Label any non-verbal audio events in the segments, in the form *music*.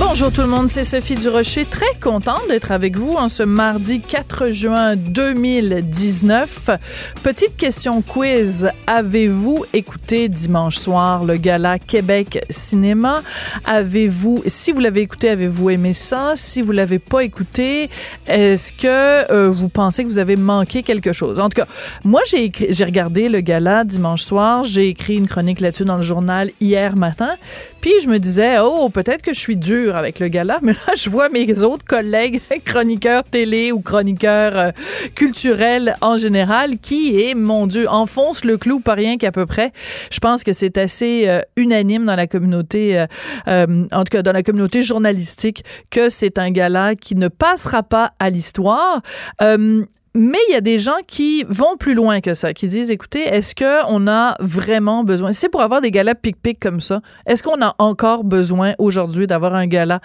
Bonjour tout le monde, c'est Sophie Durocher. Très contente d'être avec vous en ce mardi 4 juin 2019. Petite question quiz. Avez-vous écouté dimanche soir le gala Québec Cinéma? Avez-vous, si vous l'avez écouté, avez-vous aimé ça? Si vous l'avez pas écouté, est-ce que euh, vous pensez que vous avez manqué quelque chose? En tout cas, moi, j'ai j'ai regardé le gala dimanche soir. J'ai écrit une chronique là-dessus dans le journal hier matin. Puis je me disais, oh, peut-être que je suis avec le gala, mais là, je vois mes autres collègues *laughs* chroniqueurs télé ou chroniqueurs euh, culturels en général qui, est, mon Dieu, enfonce le clou pas rien qu'à peu près. Je pense que c'est assez euh, unanime dans la communauté, euh, en tout cas dans la communauté journalistique, que c'est un gala qui ne passera pas à l'histoire. Mais il y a des gens qui vont plus loin que ça, qui disent, écoutez, est-ce qu'on a vraiment besoin, c'est pour avoir des galas pic-pic comme ça, est-ce qu'on a encore besoin aujourd'hui d'avoir un gala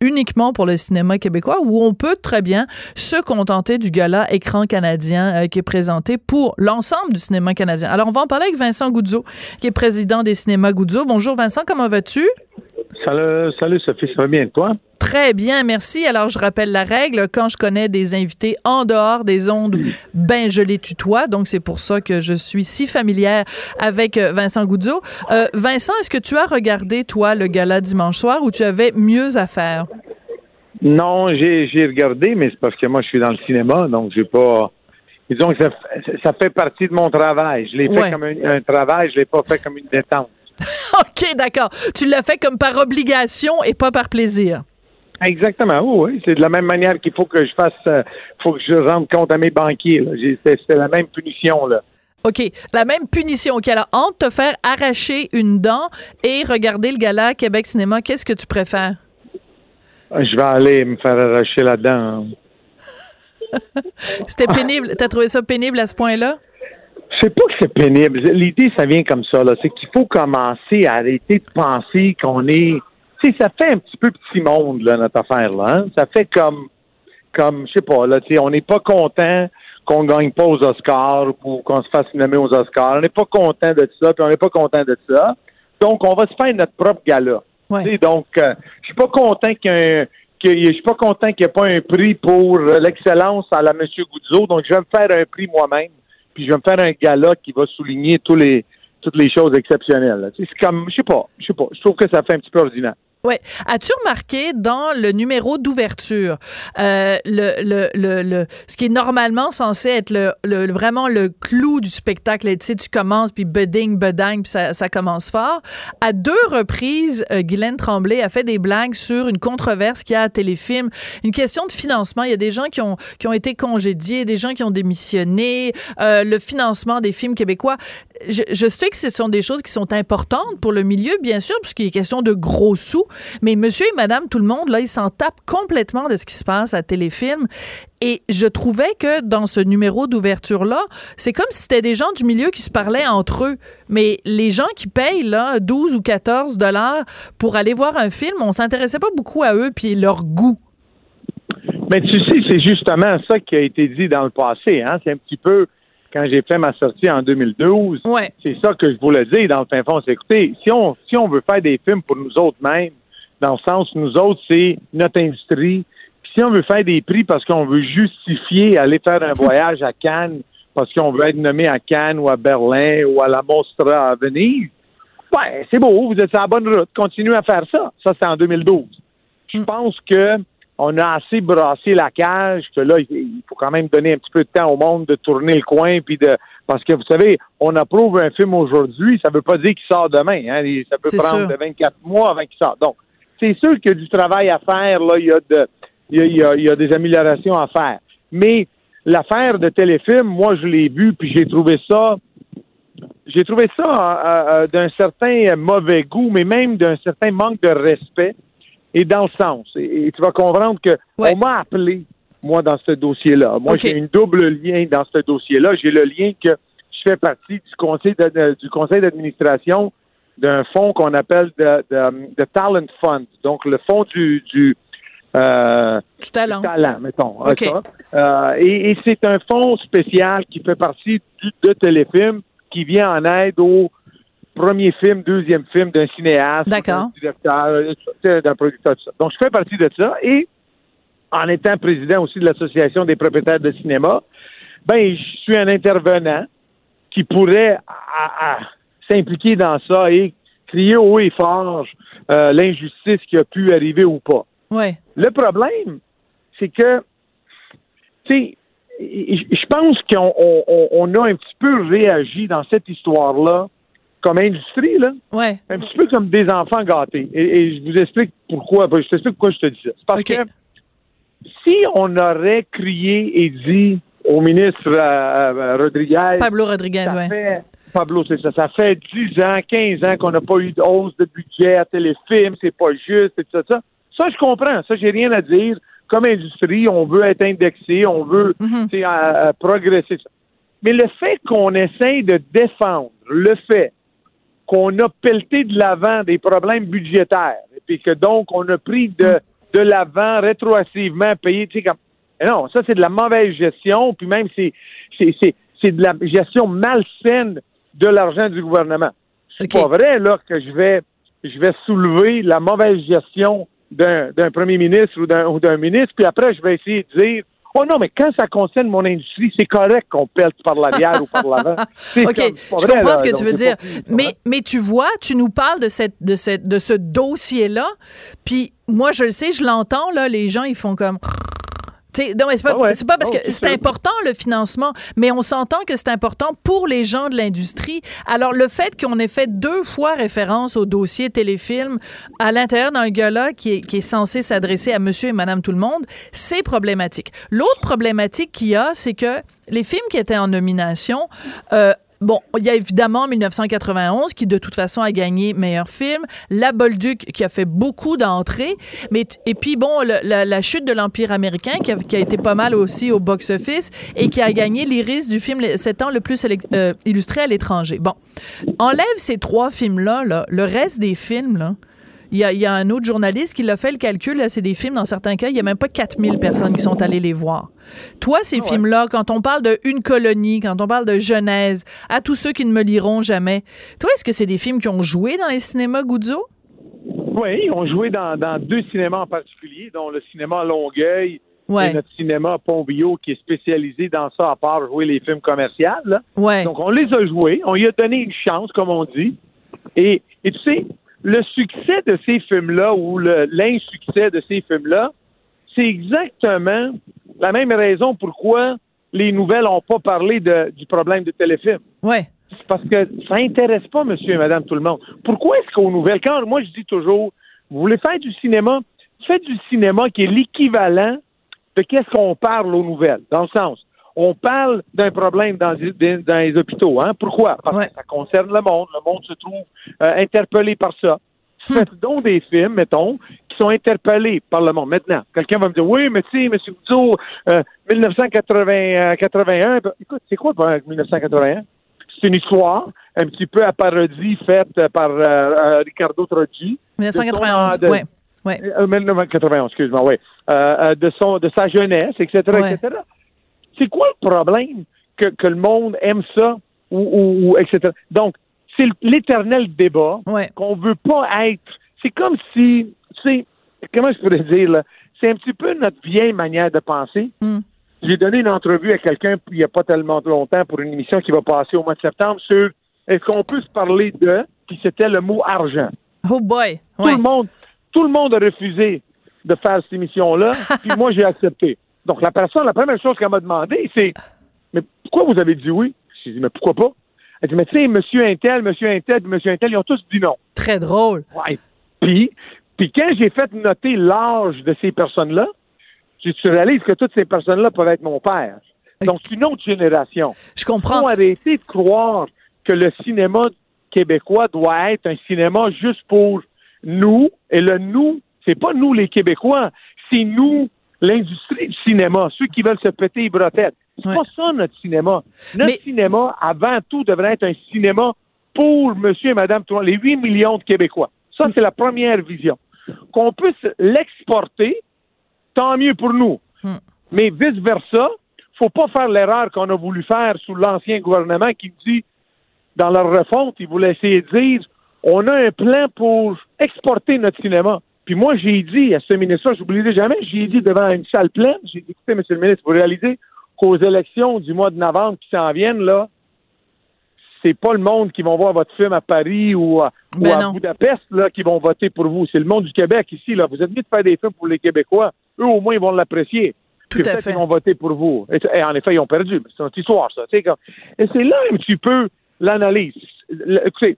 uniquement pour le cinéma québécois ou on peut très bien se contenter du gala écran canadien euh, qui est présenté pour l'ensemble du cinéma canadien. Alors on va en parler avec Vincent Goudzo, qui est président des cinémas Goudzo. Bonjour Vincent, comment vas-tu? Salut, salut Sophie, ça va bien toi? Très bien, merci. Alors, je rappelle la règle. Quand je connais des invités en dehors des ondes, ben, je les tutoie. Donc, c'est pour ça que je suis si familière avec euh, Vincent Goudzo. Euh, Vincent, est-ce que tu as regardé, toi, le gala dimanche soir ou tu avais mieux à faire? Non, j'ai j'ai regardé, mais c'est parce que moi je suis dans le cinéma, donc j'ai pas. Disons que ça, ça fait partie de mon travail. Je l'ai fait comme un, un travail, je l'ai pas fait comme une détente. *laughs* OK, d'accord. Tu l'as fait comme par obligation et pas par plaisir. Exactement, oui, oui. C'est de la même manière qu'il faut que je fasse, euh, faut que je rende compte à mes banquiers. là. J'ai- C'était c'était la même punition là. OK. La même punition. OK. Alors, entre te faire arracher une dent et regarder le gala Québec Cinéma, qu'est-ce que tu préfères? Je vais aller me faire arracher là-dedans. *laughs* C'était pénible. T'as trouvé ça pénible à ce point-là? C'est pas que c'est pénible. L'idée, ça vient comme ça. là. C'est qu'il faut commencer à arrêter de penser qu'on est. Tu sais, ça fait un petit peu petit monde, là, notre affaire, là. hein. Ça fait comme, comme, je sais pas, là, tu sais, on n'est pas content qu'on gagne pas aux Oscars ou qu'on se fasse nommer aux Oscars. On n'est pas content de ça, puis on n'est pas content de ça. Donc, on va se faire notre propre gala. Donc, je suis pas content qu'il y ait un- qu'il y ait- je suis pas content qu'il n'y ait pas un prix pour euh, l'excellence à la Monsieur Goudzo. Donc, je vais me faire un prix moi-même, puis je vais me faire un gala qui va souligner tous les toutes les choses exceptionnelles. C'est comme, je sais pas, je sais pas. Je trouve que ça fait un petit peu ordinaire. Ouais. As-tu remarqué dans le numéro d'ouverture, euh, le, le, le, le- ce qui est normalement censé être le, le- vraiment le clou du spectacle, tu sais, tu commences, puis beding, bedang, puis ça, ça commence fort. À deux reprises, euh, Guylaine Tremblay a fait des blagues sur une controverse qu'il y a à Téléfilm, une question de financement. Il y a des gens qui ont, qui ont été congédiés, des gens qui ont démissionné, euh, le financement des films québécois. Je, sais que ce sont des choses qui sont importantes pour le milieu, bien sûr, puisqu'il est question de gros sous, mais monsieur et madame, tout le monde, là, ils s'en tapent complètement de ce qui se passe à Téléfilm. Et je trouvais que dans ce numéro d'ouverture-là, c'est comme si c'était des gens du milieu qui se parlaient entre eux. Mais les gens qui payent, là, 12 ou 14 dollars pour aller voir un film, on s'intéressait pas beaucoup à eux puis leur goût. Mais tu sais, c'est justement ça qui a été dit dans le passé. Hein? C'est un petit peu quand j'ai fait ma sortie en 2012. Ouais. C'est ça que je voulais dire dans le fin fond. C'est écoutez, si on si on veut faire des films pour nous autres mêmes, dans le sens où nous autres, c'est notre industrie. Puis si on veut faire des prix parce qu'on veut justifier aller faire un *laughs* voyage à Cannes, parce qu'on veut être nommé à Cannes ou à Berlin ou à la Mostra à Venise, ouais, c'est beau, vous êtes sur la bonne route. Continuez à faire ça. Ça, c'est en 2012. Je pense que on a assez brassé la cage que là, il faut quand même donner un petit peu de temps au monde de tourner le coin puis de parce que vous savez, on approuve un film aujourd'hui, ça veut pas dire qu'il sort demain. Hein, ça peut prendre sûr. de 24 mois avant qu'il sorte. Donc, c'est sûr qu'il y a du travail à faire. Là, il y a de, il y a, il y a- il y a des améliorations à faire. Mais l'affaire de téléfilm, moi, je l'ai vu puis j'ai trouvé ça j'ai trouvé ça euh, euh, d'un certain mauvais goût, mais même d'un certain manque de respect et dans le sens. Et, et tu vas comprendre que Ouais. on m'a appelé, moi, dans ce dossier-là. Moi, j'ai une double lien dans ce dossier-là. J'ai le lien que je fais partie du conseil de- du conseil d'administration d'un fonds qu'on appelle de, de, Talent Fund, donc le fonds du, du, euh, du talent. talent, mettons. Euh, et, et c'est un fonds spécial qui fait partie du, de Téléfilm qui vient en aide au premier film, deuxième film d'un cinéaste, d'un directeur, euh, d'un producteur, tout ça. Donc, je fais partie de ça et en étant président aussi de l'Association des propriétaires de cinéma, ben, je suis un intervenant qui pourrait s'impliquer dans ça et crier haut et fort euh, l'injustice qui a pu arriver ou pas. Ouais. Le problème, c'est que, tu sais, je pense qu'on a un petit peu réagi dans cette histoire-là comme industrie, là. Ouais. Un petit peu comme des enfants gâtés. Et, je vous explique pourquoi. Je t'explique pourquoi je te dis ça. C'est parce que si on aurait crié et dit au ministre euh, euh, Rodriguez. Pablo Rodriguez, oui. Pablo, c'est ça. Ça fait 10 ans, 15 ans qu'on n'a pas eu de hausse de budget à téléfilm, c'est pas juste, et tout ça. Ça, je comprends. Ça, j'ai rien à dire. Comme industrie, on veut être indexé, on veut mm progresser. Mais le fait qu'on essaye de défendre le fait qu'on a pelleté de l'avant des problèmes budgétaires, et que donc on a pris de, de l'avant rétroactivement payé, tu sais, comme non, ça, c'est de la mauvaise gestion, puis même, c'est, c'est, c'est, de la gestion malsaine de l'argent du gouvernement. C'est pas vrai, là, que je vais, je vais soulever la mauvaise gestion d'un, d'un premier ministre ou d'un, ou d'un ministre, puis après, je vais essayer de dire Oh non, mais quand ça concerne mon industrie, c'est correct qu'on pèle par l'arrière ou par l'avant. *laughs* OK, je comprends ce que tu veux dire. Mais, mais tu vois, tu nous parles de, cette, de, cette, de ce dossier-là, puis moi, je le sais, je l'entends, là, les gens, ils font comme non, c'est pas, ah pas parce ah que c'est important le financement, mais on s'entend que c'est important pour les gens de l'industrie. Alors le fait qu'on ait fait deux fois référence au dossier téléfilm à l'intérieur d'un gala qui est, qui est censé s'adresser à monsieur et madame tout le monde, c'est problématique. L'autre problématique qu'il y a, c'est que les films qui étaient en nomination, euh, Bon, il y a évidemment 1991 qui de toute façon a gagné meilleur film, La Bolduc qui a fait beaucoup d'entrées, mais et puis bon la, chute de l'empire américain qui a, qui a, été pas mal aussi au box office et qui a gagné l'iris du film 7 ans le plus euh, illustré à l'étranger. Bon, enlève ces trois films là, là. Le reste des films là, il y, a, un autre journaliste qui l'a fait le calcul. C'est des films, dans certains cas, il n'y a même pas 4000 personnes qui sont allées les voir. Toi, ces ah films-là, quand on parle de Une colonie, quand on parle de Genèse, à tous ceux qui ne me liront jamais, toi, est-ce que c'est des films qui ont joué dans les cinémas Goudzo? Oui, ils ont joué dans, deux cinémas en particulier, dont le cinéma Longueuil et notre cinéma Pompio, qui est spécialisé dans ça, à part jouer les films commerciaux. Donc, on les a joués, on y a donné une chance, comme on dit. Et, et tu sais, le succès de ces films-là ou l'insuccès de ces films-là, c'est exactement la même raison pourquoi les nouvelles n'ont pas parlé du problème de téléfilm. Ouais. C'est parce que ça n'intéresse pas monsieur et madame tout le monde. Pourquoi est-ce qu'aux nouvelles, quand moi je dis toujours, vous voulez faire du cinéma, faites du cinéma qui est l'équivalent de qu'est-ce qu'on parle aux nouvelles, dans le sens, on parle d'un problème dans, dans, les hôpitaux. Hein? Pourquoi? Parce que ça concerne le monde. Le monde se trouve euh, interpellé par ça. Hmm. Faites donc des films, mettons, qui sont interpellés par le monde. Maintenant, quelqu'un va me dire, oui, mais tu sais, M. Goudzo, euh, 1981, ben, écoute, c'est quoi 1981? C'est une histoire un petit peu à parodie faite par euh, euh, Ricardo Troggi. 1991, oui. Ouais. 1991, excuse-moi, oui. de, son, de sa jeunesse, etc., etc. C'est quoi le problème que, que, le monde aime ça ou, ou, etc. Donc, c'est l'éternel débat qu'on veut pas être. C'est comme si, tu sais, comment je pourrais dire là, c'est un petit peu notre vieille manière de penser. Hmm. J'ai donné une entrevue à quelqu'un il n'y a pas tellement longtemps pour une émission qui va passer au mois de septembre sur est-ce qu'on peut se parler de, puis c'était le mot argent. Oh boy. Tout le monde, tout le monde a refusé de faire cette émission-là, *laughs* puis moi j'ai accepté. Donc, la personne, la première chose qu'elle m'a demandé, c'est Mais pourquoi vous avez dit oui? J'ai dit, mais pourquoi pas? Elle dit, mais tu sais, monsieur Intel, monsieur Intel, monsieur Intel, ils ont tous dit non. Très drôle. Ouais. Puis, puis quand j'ai fait noter l'âge de ces personnes-là, tu réalises que toutes ces personnes-là peuvent être mon père. Donc, c'est une autre génération. Je comprends. Il faut arrêter de croire que le cinéma québécois doit être un cinéma juste pour nous. Et le nous, c'est pas nous les Québécois, c'est nous l'industrie du cinéma, ceux qui veulent se péter les bretelles. C'est pas ça notre cinéma. Notre cinéma, avant tout, devrait être un cinéma pour monsieur et madame tout le monde, les 8 millions de Québécois. Ça, c'est la première vision. Qu'on puisse l'exporter, tant mieux pour nous. Hmm. Mais vice-versa, faut pas faire l'erreur qu'on a voulu faire sous l'ancien gouvernement qui dit, dans leur refonte, ils voulaient essayer de dire, on a un plan pour exporter notre cinéma. Puis moi, j'ai dit à ce ministre-là, je n'oublierai jamais, j'ai dit devant une salle pleine, j'ai dit, écoutez, monsieur le ministre, vous réalisez qu'aux élections du mois de novembre qui s'en viennent, là, c'est pas le monde qui vont voir votre film à Paris ou à, ou Ben à. Budapest là, qui vont voter pour vous. C'est le monde du Québec ici. Là. Vous êtes mis de faire des films pour les Québécois. Eux, au moins, ils vont l'apprécier. Tout à fait. qu'ils vont voter pour vous. Et, et en effet, ils ont perdu. C'est notre histoire, ça. Comme- Et c'est là un petit peu l'analyse. Le- Écoutez,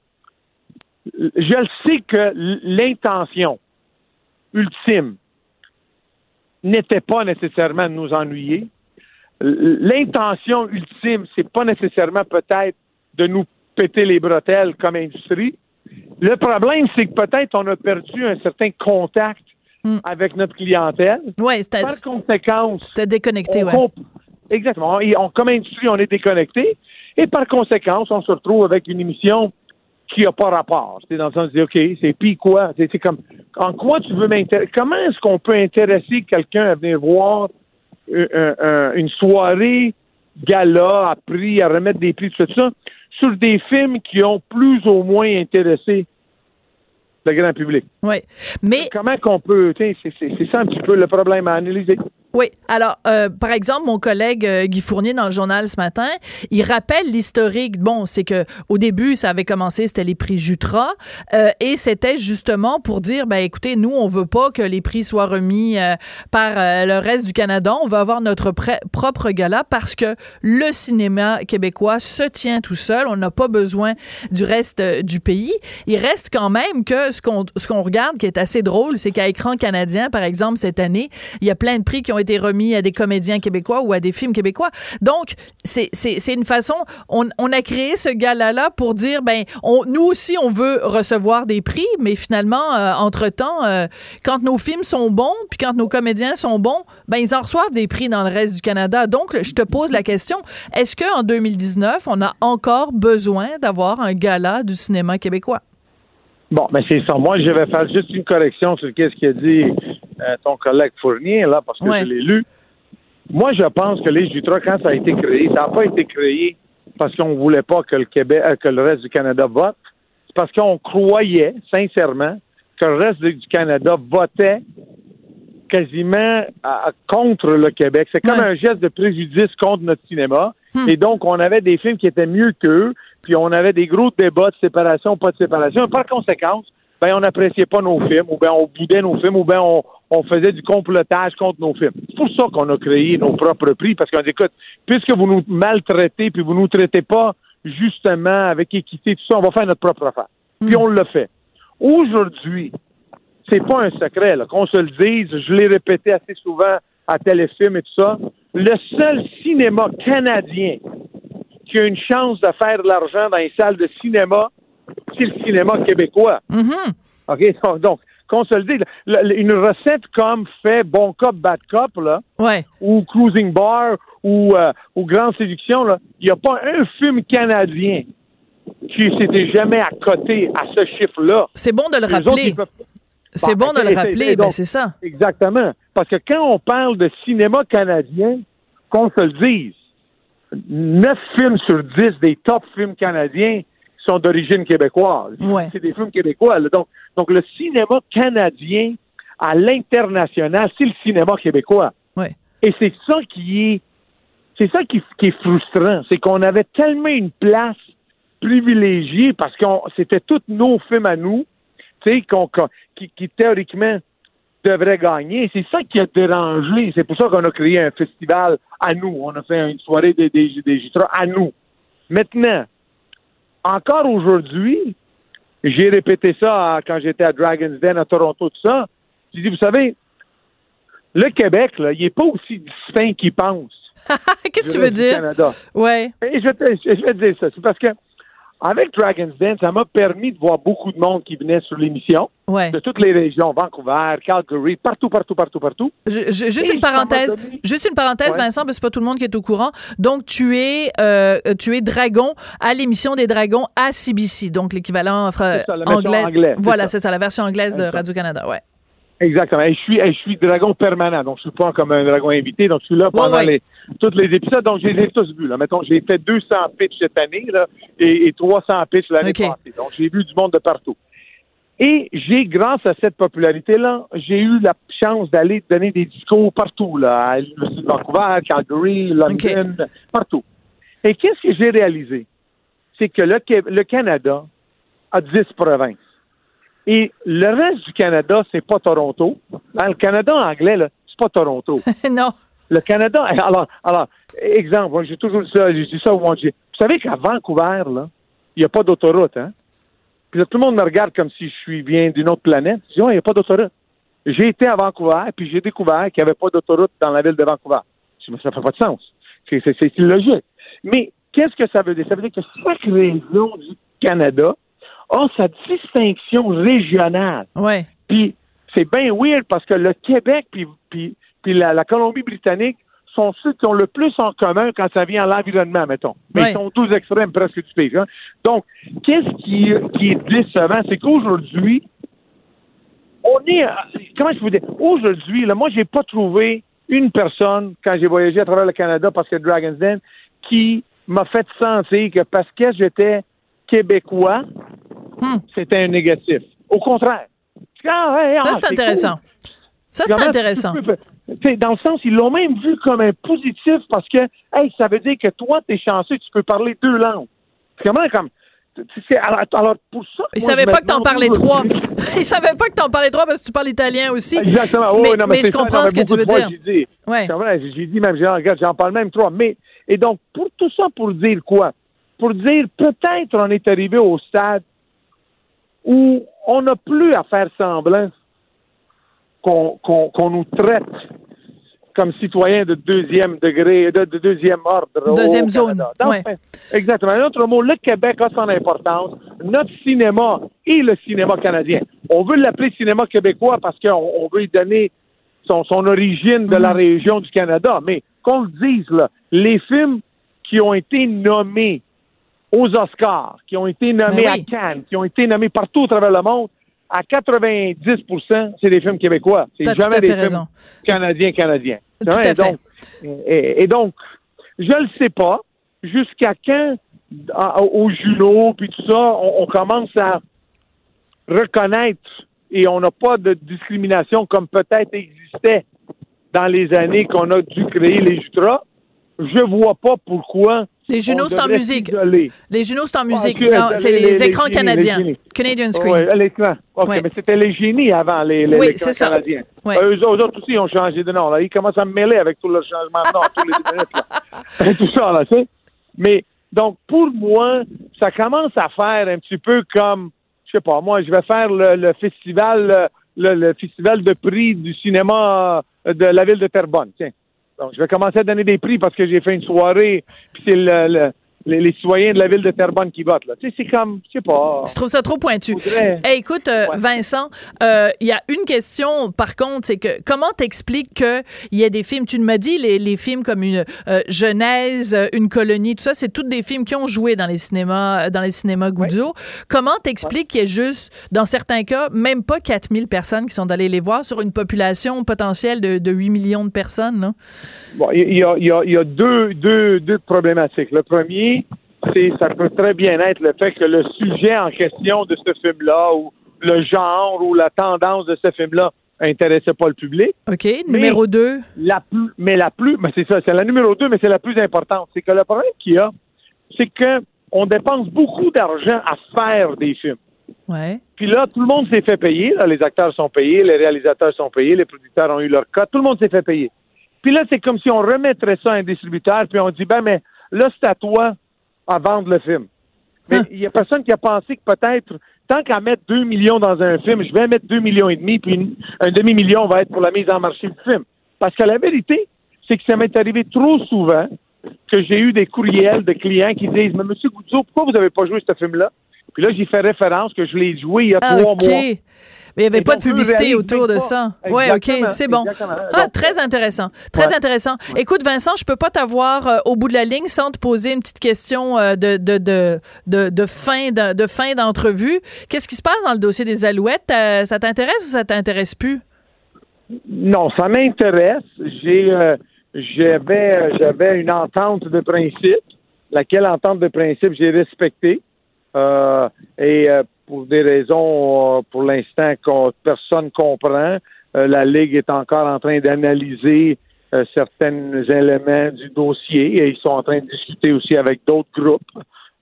je le sais que l'intention ultime n'était pas nécessairement de nous ennuyer. L'intention ultime, c'est pas nécessairement peut-être de nous péter les bretelles comme industrie. Le problème, c'est que peut-être on a perdu un certain contact Hmm. avec notre clientèle. Ouais, c'était Par conséquent, c'était déconnecté, Exactement. Et on, comme industrie, on est déconnecté. Et par conséquent, on se retrouve avec une émission qui n'a pas rapport. C'est dans le sens de dire, OK, c'est puis quoi? C'est comme, en quoi tu veux m'intéresser? Comment est-ce qu'on peut intéresser quelqu'un à venir voir euh, euh, euh, une soirée gala à prix, à remettre des prix, tout ça, sur des films qui ont plus ou moins intéressé le grand public? Ouais. Mais Comment qu'on peut, c'est ça un petit peu le problème à analyser. Oui. Alors, euh, par exemple, mon collègue euh, Guy Fournier dans le journal ce matin, il rappelle l'historique. Bon, c'est que au début, ça avait commencé, c'était les prix Jutra, euh, et c'était justement pour dire, ben écoutez, nous, on veut pas que les prix soient remis euh, par euh, le reste du Canada. On veut avoir notre propre gala parce que le cinéma québécois se tient tout seul. On n'a pas besoin du reste euh, du pays. Il reste quand même que ce qu'on ce qu'on regarde qui est assez drôle, c'est qu'à écran canadien, par exemple, cette année, il y a plein de prix qui ont été remis à des comédiens québécois ou à des films québécois. Donc, c'est une façon, on, a créé ce gala-là pour dire, ben, nous aussi, on veut recevoir des prix, mais finalement, euh, entre-temps, euh, quand nos films sont bons, puis quand nos comédiens sont bons, ben, ils en reçoivent des prix dans le reste du Canada. Donc, je te pose la question, est-ce qu'en 2019, on a encore besoin d'avoir un gala du cinéma québécois? Bon, mais c'est ça. Moi, je vais faire juste une correction sur ce qu'a dit euh, ton collègue Fournier, là, parce que Ouais. je l'ai lu. Moi, je pense que les Jutra, quand ça a été créé, ça n'a pas été créé parce qu'on ne voulait pas que le Québec, euh, que le reste du Canada vote. C'est parce qu'on croyait, sincèrement, que le reste du Canada votait quasiment à- à- contre le Québec. C'est comme Ouais. un geste de préjudice contre notre cinéma. Hmm. Et donc, on avait des films qui étaient mieux qu'eux, puis on avait des gros débats de séparation, pas de séparation. Par conséquent, ben, on n'appréciait pas nos films, ou bien on boudait nos films, ou bien on, on faisait du complotage contre nos films. C'est pour ça qu'on a créé nos propres prix, parce qu'on dit, écoute, puisque vous nous maltraitez, puis vous nous traitez pas justement avec équité, tout ça, on va faire notre propre affaire. Puis on l'a fait. Aujourd'hui, c'est pas un secret, là, qu'on se le dise, je l'ai répété assez souvent à téléfilm et tout ça, le seul cinéma canadien qui a une chance de faire de l'argent dans les salles de cinéma, c'est le cinéma québécois. Mhm. OK? Donc, donc, qu'on se le dise, le- le- une recette comme fait Bon Cop, Bad Cop, là, Ouais. ou Cruising Bar, ou, euh, ou Grande Séduction, il n'y a pas un film canadien qui s'était jamais à côté à ce chiffre-là. C'est bon de le Les rappeler. peuvent- C'est Bon, bon de le rappeler, ben c'est ça. Exactement. Parce que quand on parle de cinéma canadien, qu'on se le dise, 9 films sur 10 des top films canadiens sont d'origine québécoise. Ouais. C'est des films québécois. là. Donc, donc, le cinéma canadien à l'international, c'est le cinéma québécois. Ouais. Et c'est ça qui est, c'est ça qui, qui est frustrant. C'est qu'on avait tellement une place privilégiée parce que c'était tous nos films à nous, tu sais, qu'on- qu'on- qui, qui théoriquement devraient gagner. C'est ça qui a dérangé. C'est pour ça qu'on a créé un festival à nous. On a fait une soirée des, des, des à nous. Maintenant, encore aujourd'hui, j'ai répété ça à- quand j'étais à Dragon's Den à Toronto, tout ça. J'ai dit, vous savez, le Québec, là, il n'est pas aussi distinct qu'il pense. *laughs* Qu'est-ce que tu veux dire? Canada. Ouais. Et je vais, te, je vais te dire ça. C'est parce que avec Dragon's Den, ça m'a permis de voir beaucoup de monde qui venait sur l'émission. Ouais. De toutes les régions, Vancouver, Calgary, partout, partout, partout, partout. Je- je- juste une parenthèse, juste une parenthèse, Ouais. Vincent, parce que c'est pas tout le monde qui est au courant. Donc, tu es, euh, tu es dragon à l'émission des dragons à CBC, donc l'équivalent version anglais. anglaise, c'est Voilà, ça. c'est ça, la version anglaise de. Radio-Canada, ouais. Exactement. Et je suis, et je suis dragon permanent, donc je suis pas comme un dragon invité, donc je suis là pendant ouais. les tous les épisodes, donc je les ai tous vus. Là. Mettons, j'ai fait 200 pitchs cette année là, et, et 300 pitchs l'année passée. Donc j'ai vu du monde de partout. Et j'ai, grâce à cette popularité-là, j'ai eu la chance d'aller donner des discours partout, là, à l'Université de Vancouver, Calgary, London, partout. Et qu'est-ce que j'ai réalisé? C'est que le, le Canada a 10 provinces. Et le reste du Canada, c'est pas Toronto. Hein, le Canada anglais, c'est pas Toronto. *laughs* non. Le Canada, *laughs* alors, alors, exemple, j'ai toujours dit ça, j'ai dit ça au monde. Vous savez qu'à Vancouver, là, il n'y a pas d'autoroute, hein? Puis là, tout le monde me regarde comme si je suis viens d'une autre planète. Je dis, oh, il n'y a pas d'autoroute. J'ai été à Vancouver, puis j'ai découvert qu'il n'y avait pas d'autoroute dans la ville de Vancouver. Je mais ça fait pas de sens. C'est illogique. Mais qu'est-ce que ça veut dire? Ça veut dire que chaque région du Canada a sa distinction régionale. Ouais. Puis c'est bien weird parce que le Québec puis, puis, puis la, la Colombie-Britannique sont ceux qui ont le plus en commun quand ça vient à l'environnement, mettons. Mais ils sont tous extrêmes presque du pays. hein. Donc, qu'est-ce qui, qui est décevant? C'est qu'aujourd'hui, on est... Comment je vous dis? Aujourd'hui, là, moi, j'ai pas trouvé une personne, quand j'ai voyagé à travers le Canada parce que Dragon's Den, qui m'a fait sentir que parce que j'étais québécois, Hmm. c'était un négatif. Au contraire. Ah, ouais, Ça, ah, c'est intéressant. cool. Ça, c'est intéressant. dans le sens, ils l'ont même vu comme un positif parce que, hey, ça veut dire que toi, t'es chanceux, tu peux parler deux langues. Comment comme. Alors, alors, pour ça. Ils savaient pas que t'en parlais trois. *laughs* Ils savaient pas que t'en parlais trois parce que tu parles italien aussi. Exactement. Oh, Mais- non, mais je ça, comprends ce que tu veux dire. j'ai dit- Ouais. J'ai dit même, j'en parle même trois. Mais, et donc, pour tout ça, pour dire quoi? Pour dire, peut-être on est arrivé au stade où on n'a plus à faire semblant qu'on nous traite comme citoyens de deuxième degré, de, de deuxième ordre. au Deuxième zone, Canada. Donc, ouais. Exactement. Un autre mot, le Québec a son importance. Notre cinéma et le cinéma canadien. On veut l'appeler cinéma québécois parce qu'on on veut lui donner son, son origine de la Mhm. région du Canada. Mais qu'on le dise, là, les films qui ont été nommés aux Oscars, qui ont été nommés Ben oui. à Cannes, qui ont été nommés partout à travers le monde, à 90% c'est des films québécois. C'est jamais des films canadiens canadiens. Tout à et, fait. donc, et, et donc, je ne sais pas jusqu'à quand, à- au Juno, puis tout ça, on, on commence à reconnaître et on n'a pas de discrimination comme peut-être existait dans les années qu'on a dû créer les Jutras. Je vois pas pourquoi. Les Junos, c'est en musique. Les Junos, c'est en musique. Non, les- c'est les, les- les écrans canadiens. Canadian Screen. Ouais, l'écran. OK, Ouais. mais c'était les génies avant les, les, Oui, c'est ça. Canadiens. Ouais. Euh, eux, autres aussi ont changé de nom. Là. Ils commencent à me mêler avec tout le changement de nom tous les deux minutes. Là. *laughs* tout ça, là, tu sais. Mais donc, pour moi, ça commence à faire un petit peu comme, je sais pas, moi, je vais faire le, le festival, le, le festival de prix du cinéma euh, de la ville de Terrebonne. Tiens. Donc, je vais commencer à donner des prix parce que j'ai fait une soirée, puis c'est le, le- les, les citoyens de la ville de Terrebonne qui votent. Là. Tu sais, c'est comme, je sais pas. Tu trouves ça trop pointu. Faudrait- Hey, écoute, euh, Ouais. Vincent, euh, il y a une question, par contre, c'est que comment t'expliques qu'il y a des films, tu m'as dit, les, les films comme une euh, Genèse, une colonie, tout ça, c'est tous des films qui ont joué dans les cinémas, dans les cinémas Goudzo. Comment t'expliques qu'il y a juste, dans certains cas, même pas 4000 personnes qui sont allées les voir sur une population potentielle de, de 8 millions de personnes, là? Bon, il y a, il y a- il y a deux, deux, deux problématiques. Le premier, c'est ça peut très bien être le fait que le sujet en question de ce film-là, ou le genre, ou la tendance de ce film-là, intéressait pas le public. OK. Numéro 2. La plus, mais la plus, mais c'est ça, c'est la numéro deux, mais c'est la plus importante. C'est que le problème qu'il y a, c'est que on dépense beaucoup d'argent à faire des films. Ouais. Puis là, tout le monde s'est fait payer. Là, les acteurs sont payés, les réalisateurs sont payés, les producteurs ont eu leur cote. Tout le monde s'est fait payer. Puis là, c'est comme si on remettrait ça à un distributeur, puis on dit, ben, mais là, c'est à toi à vendre le film. Mais Hein? il y a personne qui a pensé que peut-être, tant qu'à mettre 2 millions dans un film, je vais mettre 2 millions et demi, puis une- un demi-million va être pour la mise en marché du film. Parce que la vérité, c'est que ça m'est arrivé trop souvent que j'ai eu des courriels de clients qui disent Mais Monsieur Goudzo, pourquoi vous n'avez pas joué ce film-là? Puis là, j'y fais référence que je l'ai joué il y a Ah, trois OK. mois. Mais il n'y avait Et pas de publicité autour de pas. ça. Oui, OK, c'est bon. Ah, très intéressant. Très Ouais. intéressant. Écoute, Vincent, je peux pas t'avoir euh, au bout de la ligne sans te poser une petite question euh, de, de, de, de, de fin de, fin d'entrevue. Qu'est-ce qui se passe dans le dossier des Alouettes? Euh, ça t'intéresse ou ça t'intéresse plus? Non, ça m'intéresse. J'ai, j'avais, j'avais une entente de principe, laquelle entente de principe j'ai respectée. Euh, et euh, pour des raisons, euh, pour l'instant, que personne comprend, la Ligue est encore en train d'analyser certains éléments du dossier et ils sont en train de discuter aussi avec d'autres groupes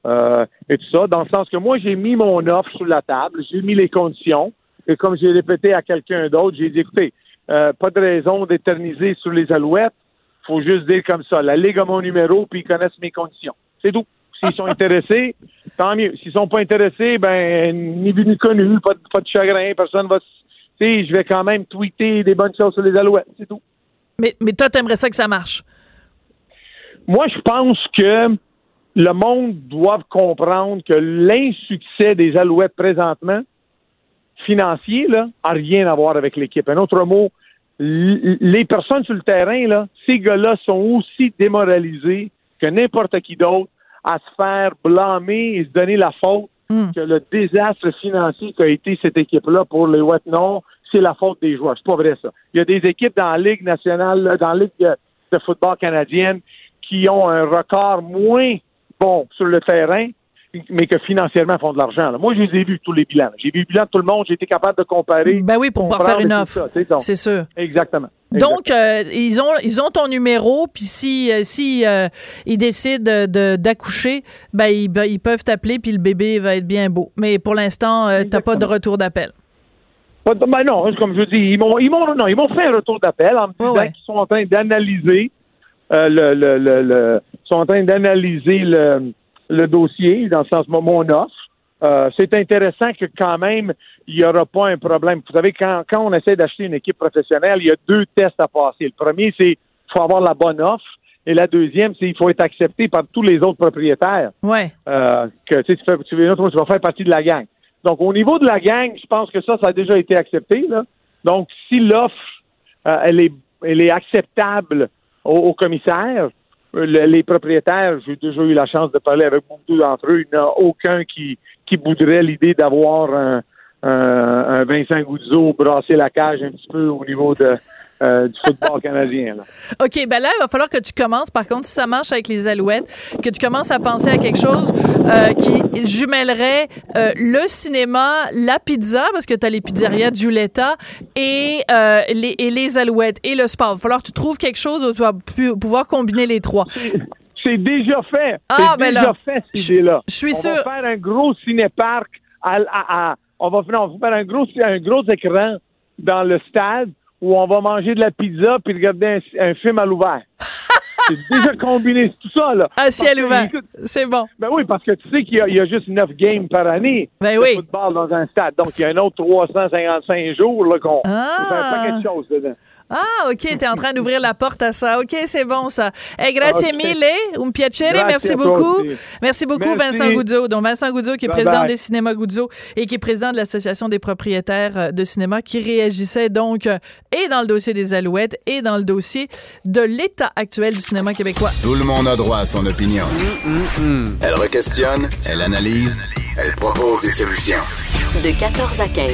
euh, et tout ça, dans le sens que moi, j'ai mis mon offre sur la table, j'ai mis les conditions, et comme j'ai répété à quelqu'un d'autre, j'ai dit, écoutez, euh, pas de raison d'éterniser sur les alouettes, faut juste dire comme ça, la Ligue a mon numéro, puis ils connaissent mes conditions. C'est tout. S'ils sont intéressés, tant mieux. S'ils sont pas intéressés, ben, ni vu ni connu, pas de, pas de chagrin, personne va... Tu sais, je vais quand même tweeter des bonnes choses sur les alouettes, c'est tout. Mais, mais toi, t'aimerais ça que ça marche? Moi, je pense que le monde doit comprendre que l'insuccès des Alouettes présentement, financier, là, a rien à voir avec l'équipe. Un autre mot, les personnes sur le terrain, là, ces gars-là sont aussi démoralisés que n'importe qui d'autre à se faire blâmer et se donner la faute Hmm. que le désastre financier qu'a été cette équipe-là pour les Ouest non, c'est la faute des joueurs. C'est pas vrai, ça. Il y a des équipes dans la Ligue nationale, dans la Ligue de, football canadienne qui ont un record moins bon sur le terrain, mais que financièrement font de l'argent. Moi, je les ai vus, tous les bilans. J'ai vu le bilan de tout le monde, j'ai été capable de comparer. Ben oui, pour pouvoir faire une offre. C'est sûr. Exactement. Donc, euh, ils ont ils ont ton numéro, puis si euh, si euh, ils décident de d'accoucher, ben ils, ben, ils peuvent t'appeler, puis le bébé va être bien beau. Mais pour l'instant, euh, t'as pas de retour d'appel. Ben non, comme je dis, ils m'ont, ils non, ils m'ont fait un retour d'appel en me disant Ouais, ouais. qu'ils sont en train d'analyser le, le, le, le- sont en train d'analyser le, le dossier dans le sens mon offre. Euh, c'est intéressant que quand même il n'y aura pas un problème. Vous savez, quand, quand on essaie d'acheter une équipe professionnelle, il y a deux tests à passer. Le premier, c'est qu'il faut avoir la bonne offre. Et la deuxième, c'est qu'il faut être accepté par tous les autres propriétaires Ouais. euh, que tu fais, tu, vas faire partie de la gang. Donc, au niveau de la gang, je pense que ça, ça a déjà été accepté. Là. Donc, si l'offre, euh, elle, est, elle est acceptable au, au commissaire, euh, le- les propriétaires, j'ai déjà eu la chance de parler avec beaucoup d'entre eux, il n'y en a aucun qui, qui bouderait l'idée d'avoir un, un, un Vincent Goudzo brasser la cage un petit peu au niveau de, euh, du football canadien. Là. OK, ben là, il va falloir que tu commences, par contre, si ça marche avec les Alouettes, que tu commences à penser à quelque chose euh, qui jumellerait euh, le cinéma, la pizza, parce que tu as les pizzerias de Giulietta, et, les, et les Alouettes, et le sport. Il va falloir que tu trouves quelque chose où tu vas pouvoir combiner les trois. *laughs* C'est déjà fait. Ah, c'est ben déjà là, fait, cette idée-là. je suis on sûre. va faire un gros cinéparc à, à- à- on va faire, on va faire un gros un gros écran dans le stade où on va manger de la pizza puis regarder un, un film à l'ouvert. *laughs* c'est déjà combiné tout ça là. À ciel ouvert. C'est bon. ben oui, parce que tu sais qu'il y, a- il y a juste 9 games par année Ben de oui. football dans un stade. Donc, il y a un autre 355 jours là, qu'on Ah. faire un paquet de choses dedans. Ah, OK, t'es en train d'ouvrir la porte à ça. OK, c'est bon, ça. Hey, grazie Ok. mille, un piacere, merci beaucoup. Merci beaucoup, Merci. Vincent Goudzo. Donc, Vincent Goudzo, qui est Bye président bye. des cinémas Goudzo et qui est président de l'Association des propriétaires euh, de cinéma, qui réagissait donc euh, et dans le dossier des Alouettes et dans le dossier de l'état actuel du cinéma québécois. Tout le monde a droit à son opinion. Elle requestionne, elle analyse, elle propose des solutions. De 14 à 15.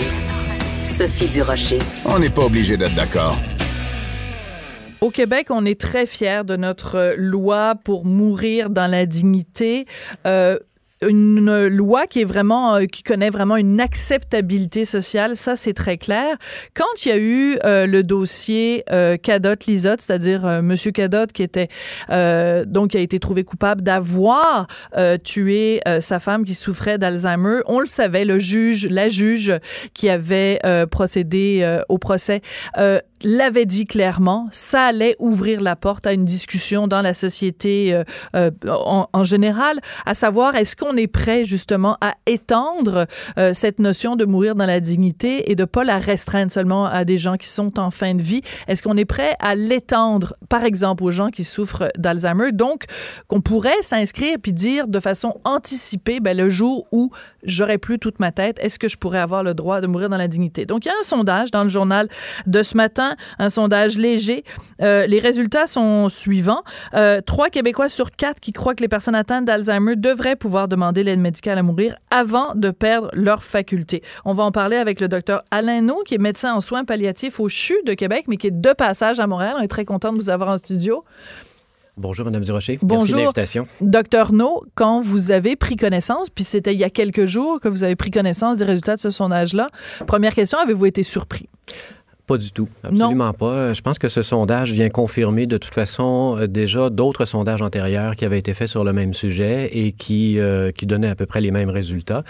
Sophie Durocher. On n'est pas obligé d'être d'accord. Au Québec, on est très fiers de notre euh, loi pour mourir dans la dignité. Euh, une loi qui est vraiment euh, qui connaît vraiment une acceptabilité sociale, ça c'est très clair. Quand il y a eu euh, le dossier euh, Cadotte Lisotte, c'est-à-dire euh, Monsieur Cadotte qui était euh, donc qui a été trouvé coupable d'avoir tué sa femme qui souffrait d'Alzheimer, on le savait, le juge, la juge qui avait procédé au procès. L'avait dit clairement, ça allait ouvrir la porte à une discussion dans la société euh, euh, en, général, à savoir est-ce qu'on est prêt justement à étendre euh, cette notion de mourir dans la dignité et de pas la restreindre seulement à des gens qui sont en fin de vie? Est-ce qu'on est prêt à l'étendre, par exemple, aux gens qui souffrent d'Alzheimer, donc qu'on pourrait s'inscrire puis dire de façon anticipée, ben, le jour où j'aurai plus toute ma tête, est-ce que je pourrais avoir le droit de mourir dans la dignité? Donc il y a un sondage dans le journal de ce matin un sondage léger. Euh, les résultats sont suivants. Euh, trois Québécois sur quatre qui croient que les personnes atteintes d'Alzheimer devraient pouvoir demander l'aide médicale à mourir avant de perdre leur faculté. On va en parler avec le docteur Alain No, qui est médecin en soins palliatifs au CHU de Québec, mais qui est de passage à Montréal. On est très content de vous avoir en studio. Bonjour, Madame Durocher. Bonjour. L'invitation. Docteur No, quand vous avez pris connaissance, puis c'était il y a quelques jours que vous avez pris connaissance des résultats de ce sondage-là, première question, avez-vous été surpris? Pas du tout, absolument pas. Je pense que ce sondage vient confirmer de toute façon euh, déjà d'autres sondages antérieurs qui avaient été faits sur le même sujet et qui, euh, qui donnaient à peu près les mêmes résultats.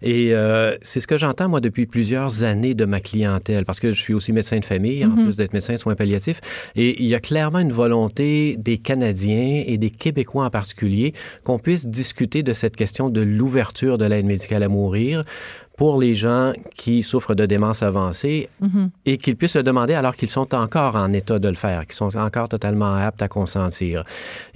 Et euh, c'est ce que j'entends moi depuis plusieurs années de ma clientèle, parce que je suis aussi médecin de famille, en mhm. plus d'être médecin de soins palliatifs. Et il y a clairement une volonté des Canadiens et des Québécois en particulier qu'on puisse discuter de cette question de l'ouverture de l'aide médicale à mourir pour les gens qui souffrent de démence avancée mhm. et qu'ils puissent se demander alors qu'ils sont encore en état de le faire, qu'ils sont encore totalement aptes à consentir.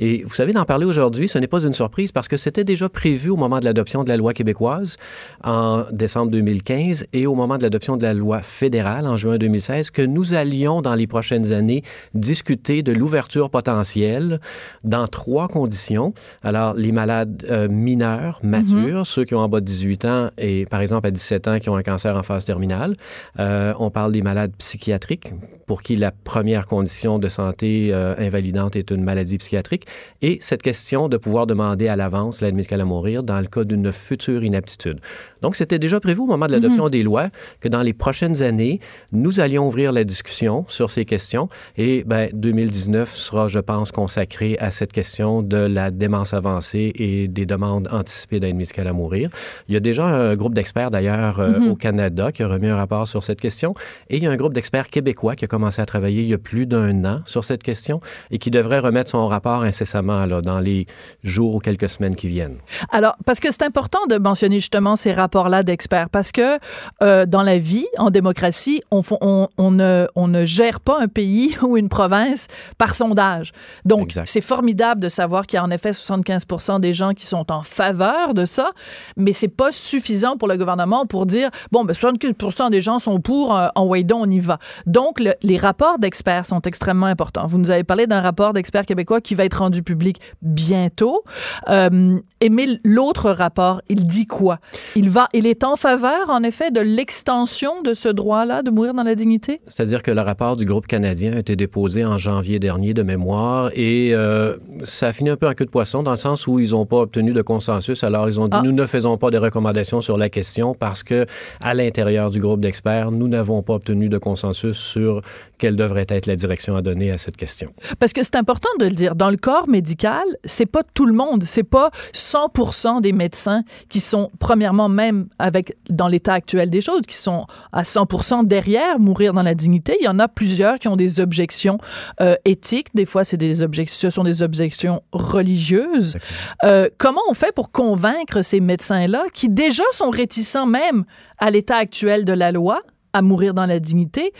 Et vous savez, d'en parler aujourd'hui, ce n'est pas une surprise parce que c'était déjà prévu au moment de l'adoption de la loi québécoise en décembre 2015 et au moment de l'adoption de la loi fédérale en juin 2016 que nous allions dans les prochaines années discuter de l'ouverture potentielle dans trois conditions. Alors, les malades euh, mineurs, matures, mhm. ceux qui ont en bas de 18 ans et par exemple 17 ans qui ont un cancer en phase terminale. Euh, on parle des malades psychiatriques pour qui la première condition de santé euh, invalidante est une maladie psychiatrique. Et cette question de pouvoir demander à l'avance l'aide médicale à mourir dans le cas d'une future inaptitude. Donc, c'était déjà prévu au moment de l'adoption mhm. des lois que dans les prochaines années, nous allions ouvrir la discussion sur ces questions. Et ben, 2019 sera, je pense, consacré à cette question de la démence avancée et des demandes anticipées d'aide médicale à mourir. Il y a déjà un groupe d'experts, d'ailleurs, euh, mhm. au Canada qui a remis un rapport sur cette question. Et il y a un groupe d'experts québécois qui a commencé à travailler il y a plus d'un an sur cette question et qui devrait remettre son rapport incessamment là, dans les jours ou quelques semaines qui viennent. Alors, parce que c'est important de mentionner justement ces rapports là d'experts parce que euh, dans la vie, en démocratie, on, on, on, ne, on ne gère pas un pays *laughs* ou une province par sondage. Donc, c'est formidable de savoir qu'il y a en effet 75 des gens qui sont en faveur de ça, mais c'est pas suffisant pour le gouvernement pour dire, bon, ben 75 des gens sont pour, euh, en Waydon, on y va. Donc, les rapports d'experts sont extrêmement importants. Vous nous avez parlé d'un rapport d'experts québécois qui va être rendu public bientôt. Euh, et mais l'autre rapport, il dit quoi? Il va il est en faveur, en effet, de l'extension de ce droit-là de mourir dans la dignité? C'est-à-dire que le rapport du groupe canadien a été déposé en janvier dernier de mémoire et euh, ça a fini un peu en queue de poisson dans le sens où ils n'ont pas obtenu de consensus. Alors, ils ont dit, ah. nous ne faisons pas de recommandations sur la question parce que à l'intérieur du groupe d'experts, nous n'avons pas obtenu de consensus sur quelle devrait être la direction à donner à cette question. Parce que c'est important de le dire. Dans le corps médical, c'est pas tout le monde, c'est pas 100% des médecins qui sont premièrement même avec dans l'état actuel des choses qui sont à 100% derrière mourir dans la dignité. Il y en a plusieurs qui ont des objections euh, éthiques. Des fois, c'est des objections, ce sont des objections religieuses. Euh, comment on fait pour convaincre ces médecins-là qui déjà sont réticents même à l'état actuel de la loi à mourir dans la dignité,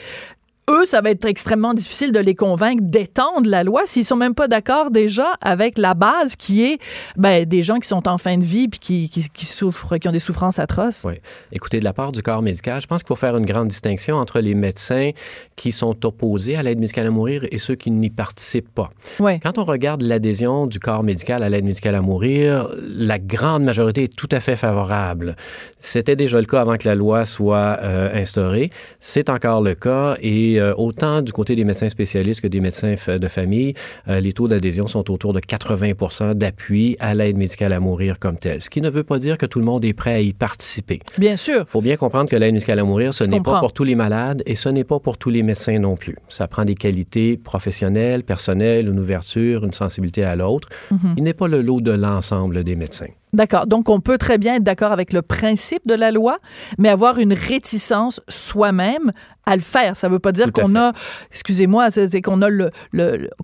eux, ça va être extrêmement difficile de les convaincre d'étendre la loi s'ils sont même pas d'accord déjà avec la base qui est ben, des gens qui sont en fin de vie puis qui, qui, souffrent, qui ont des souffrances atroces. Oui. Écoutez, de la part du corps médical, je pense qu'il faut faire une grande distinction entre les médecins qui sont opposés à l'aide médicale à mourir et ceux qui n'y participent pas. Oui. Quand on regarde l'adhésion du corps médical à l'aide médicale à mourir, la grande majorité est tout à fait favorable. C'était déjà le cas avant que la loi soit euh, instaurée. C'est encore le cas et euh, autant du côté des médecins spécialistes que des médecins de famille, euh, les taux d'adhésion sont autour de 80 d'appui à l'aide médicale à mourir comme telle. Ce qui ne veut pas dire que tout le monde est prêt à y participer. Bien sûr. Il faut bien comprendre que l'aide médicale à mourir, ce n'est pas pour tous les malades et ce n'est pas pour tous les médecins non plus. Ça prend des qualités professionnelles, personnelles, une ouverture, une sensibilité à l'autre. Mhm. Il n'est pas le lot de l'ensemble des médecins. D'accord. Donc, on peut très bien être d'accord avec le principe de la loi, mais avoir une réticence soi-même à le faire. Ça veut pas dire qu'on a, excusez-moi, c'est qu'on a le,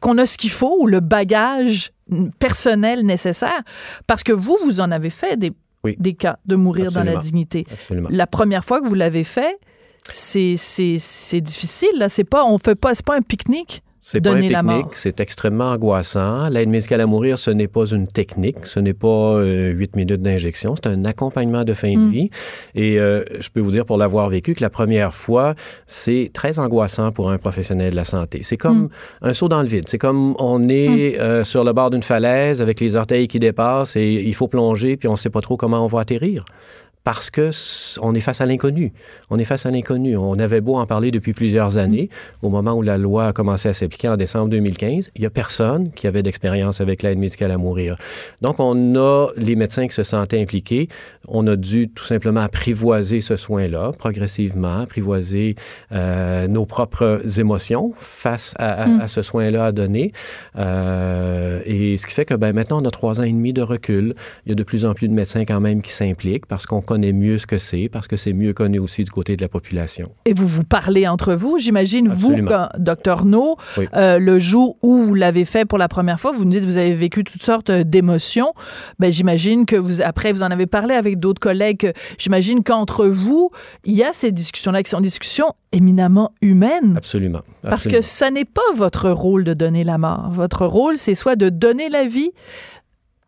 qu'on a ce qu'il faut ou le bagage personnel nécessaire, parce que vous, vous en avez fait des, des cas de mourir dans la dignité. La première fois que vous l'avez fait, c'est difficile. Là, c'est pas, on fait pas, c'est pas un pique-nique. C'est pas un pique-nique, c'est extrêmement angoissant. L'aide médicale à mourir, ce n'est pas une technique, ce n'est pas euh, huit minutes d'injection, c'est un accompagnement de fin de mm. vie. Et euh, je peux vous dire, pour l'avoir vécu, que la première fois, c'est très angoissant pour un professionnel de la santé. C'est comme mm. un saut dans le vide. C'est comme on est mm. euh, sur le bord d'une falaise avec les orteils qui dépassent et il faut plonger, puis on ne sait pas trop comment on va atterrir parce que on est face à l'inconnu. On est face à l'inconnu. On avait beau en parler depuis plusieurs années. Au moment où la loi a commencé à s'appliquer en décembre 2015, il y a personne qui avait d'expérience avec l'aide médicale à mourir. Donc, on a les médecins qui se sentaient impliqués. On a dû tout simplement apprivoiser ce soin-là, progressivement, apprivoiser euh, nos propres émotions face à, mm. ce soin-là à donner. Euh, et ce qui fait que ben, maintenant, on a trois ans et demi de recul. Il y a de plus en plus de médecins quand même qui s'impliquent parce qu'on connaît mieux ce que c'est, parce que c'est mieux connu aussi du côté de la population. Et vous vous parlez entre vous, j'imagine, vous, docteur No, euh, le jour où vous l'avez fait pour la première fois, vous nous dites que vous avez vécu toutes sortes d'émotions. Ben, j'imagine que vous, après, vous en avez parlé avec d'autres collègues. J'imagine qu'entre vous, il y a ces discussions-là qui sont des discussions éminemment humaines. Absolument. Parce que ce n'est pas votre rôle de donner la mort. Votre rôle, c'est soit de donner la vie,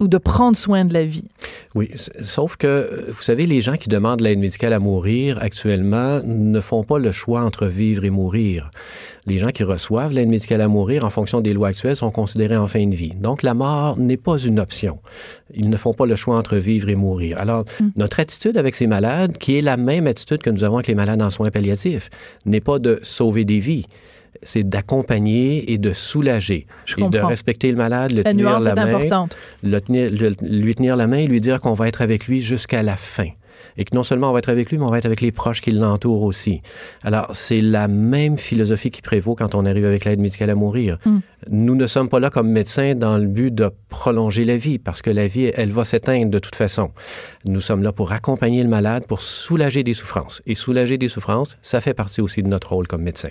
ou de prendre soin de la vie. Oui, sauf que, vous savez, les gens qui demandent l'aide médicale à mourir actuellement ne font pas le choix entre vivre et mourir. Les gens qui reçoivent l'aide médicale à mourir en fonction des lois actuelles sont considérés en fin de vie. Donc, la mort n'est pas une option. Ils ne font pas le choix entre vivre et mourir. Alors, hmm. notre attitude avec ces malades, qui est la même attitude que nous avons avec les malades en soins palliatifs, n'est pas de sauver des vies c'est d'accompagner et de soulager. et de respecter le malade, le tenir la main. lui tenir la main et lui dire qu'on va être avec lui jusqu'à la fin. Et que non seulement on va être avec lui, mais on va être avec les proches qui l'entourent aussi. Alors, c'est la même philosophie qui prévaut quand on arrive avec l'aide médicale à mourir. Hmm. Nous ne sommes pas là comme médecins dans le but de prolonger la vie, parce que la vie, elle va s'éteindre de toute façon. Nous sommes là pour accompagner le malade, pour soulager des souffrances. Et soulager des souffrances, ça fait partie aussi de notre rôle comme médecin.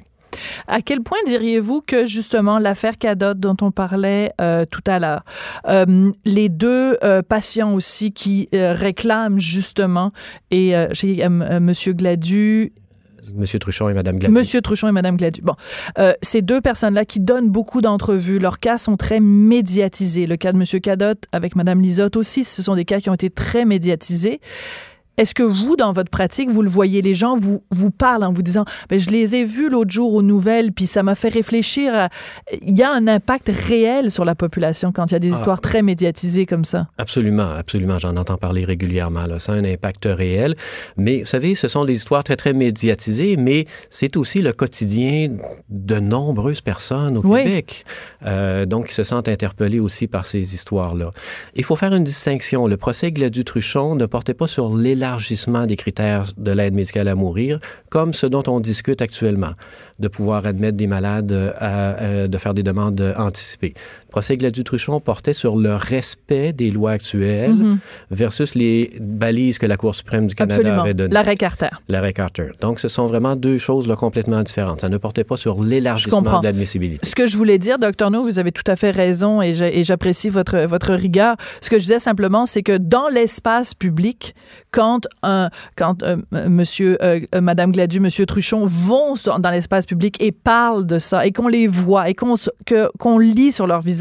À quel point diriez-vous que justement l'affaire Cadot dont on parlait euh, tout à l'heure, euh, les deux euh, patients aussi qui réclament justement, et j'ai Monsieur Gladu Monsieur Truchon et Madame Gladu. Monsieur Truchon et Madame Gladu. Bon, ces deux personnes-là qui donnent beaucoup d'entrevues, leurs cas sont très médiatisés. Le cas de Monsieur Cadot avec Madame Lisotte aussi, ce sont des cas qui ont été très médiatisés. Est-ce que vous, dans votre pratique, vous le voyez, les gens vous, vous parlent en vous disant, ben, je les ai vus l'autre jour aux nouvelles, puis ça m'a fait réfléchir. Il y a un impact réel sur la population quand il y a des ah. histoires très médiatisées comme ça. Absolument, absolument. J'en entends parler régulièrement. Là. Ça a un impact réel. Mais vous savez, ce sont des histoires très, très médiatisées, mais c'est aussi le quotidien de nombreuses personnes au Québec. Euh, donc, qui se sentent interpellés aussi par ces histoires-là. Il faut faire une distinction. Le procès Gladu-Truchon ne portait pas sur l'élargissement élargissement des critères de l'aide médicale à mourir, comme ce dont on discute actuellement, de pouvoir admettre des malades à, euh, de faire des demandes anticipées. Le procès Gladu-Truchon portait sur le respect des lois actuelles mm-hmm. versus les balises que la Cour suprême du Canada avait données. L'arrêt Carter. L'arrêt Carter. Donc, ce sont vraiment deux choses là, complètement différentes. Ça ne portait pas sur l'élargissement de l'admissibilité. Ce que je voulais dire, docteur No, vous avez tout à fait raison et j'apprécie votre, votre rigueur. Ce que je disais simplement, c'est que dans l'espace public, quand un, quand euh, Monsieur, euh, euh, Madame Gladu, Monsieur Truchon vont dans l'espace public et parlent de ça et qu'on les voit et qu'on qu'on lit sur leur visage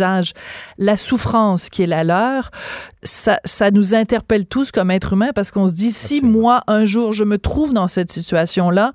la souffrance qui est la leur, ça, ça nous interpelle tous comme êtres humains parce qu'on se dit si moi un jour je me trouve dans cette situation là,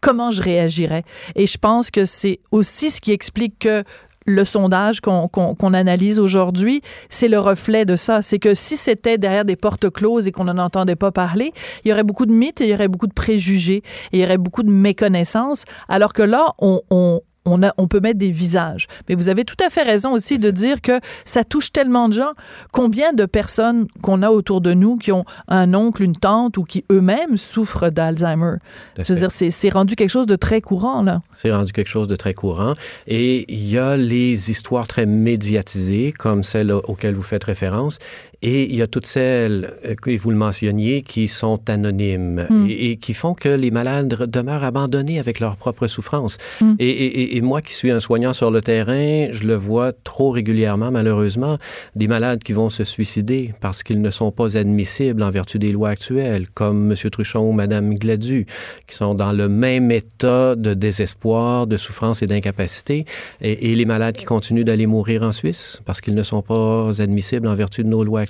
comment je réagirais? Et je pense que c'est aussi ce qui explique que le sondage qu'on analyse aujourd'hui, c'est le reflet de ça. C'est que si c'était derrière des portes closes et qu'on n'en entendait pas parler, il y aurait beaucoup de mythes, il y aurait beaucoup de préjugés, il y aurait beaucoup de méconnaissances, alors que là, on, on, peut mettre des visages. Mais vous avez tout à fait raison aussi de dire que ça touche tellement de gens. Combien de personnes qu'on a autour de nous qui ont un oncle, une tante ou qui eux-mêmes souffrent d'Alzheimer? Je veux dire, c'est rendu quelque chose de très courant, là. C'est rendu quelque chose de très courant. Et il y a les histoires très médiatisées, comme celle auxquelles vous faites référence. Et il y a toutes celles, euh, que vous le mentionniez, qui sont anonymes mm. et, qui font que les malades demeurent abandonnés avec leur propre souffrance. Mm. Et, et, moi qui suis un soignant sur le terrain, je le vois trop régulièrement, malheureusement, des malades qui vont se suicider parce qu'ils ne sont pas admissibles en vertu des lois actuelles, comme M. Truchon ou Mme Gladu, qui sont dans le même état de désespoir, de souffrance et d'incapacité, et, et les malades qui continuent d'aller mourir en Suisse parce qu'ils ne sont pas admissibles en vertu de nos lois actuelles.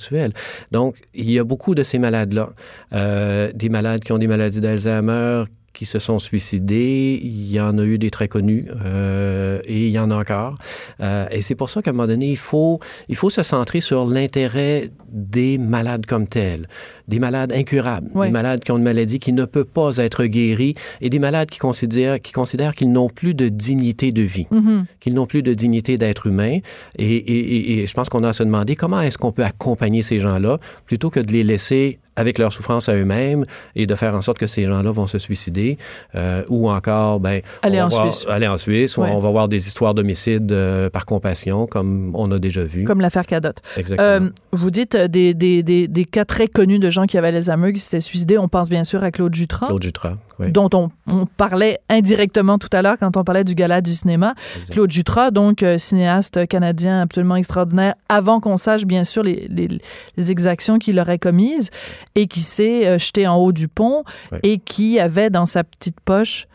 Donc, il y a beaucoup de ces malades-là. Euh, des malades qui ont des maladies d'Alzheimer, qui se sont suicidés. Il y en a eu des très connus euh, et il y en a encore. Euh, et c'est pour ça qu'à un moment donné, il faut, il faut se centrer sur l'intérêt des malades comme tels, des malades incurables, des malades qui ont une maladie qui ne peut pas être guérie et des malades qui considèrent qui considèrent qu'ils n'ont plus de dignité de vie, mm-hmm. qu'ils n'ont plus de dignité d'être humain. Et, et, et je pense qu'on a à se demander comment est-ce qu'on peut accompagner ces gens-là plutôt que de les laisser avec leur souffrance à eux-mêmes et de faire en sorte que ces gens-là vont se suicider euh, ou encore ben aller en Suisse. aller en Suisse on va voir des histoires d'homicide euh, par compassion comme on a déjà vu. Comme l'affaire Cadotte. Exactement. Euh, vous dites des, des, des, des, cas très connus de gens qui avaient les ameux qui s'étaient suicidés. On pense bien sûr à Claude Jutras Claude Jutras dont on, on, parlait indirectement tout à l'heure quand on parlait du gala du cinéma. Claude Jutras donc cinéaste canadien absolument extraordinaire avant qu'on sache bien sûr les, les, les exactions qu'il aurait commises et qui s'est euh, jeté en haut du pont et qui avait dans sa petite poche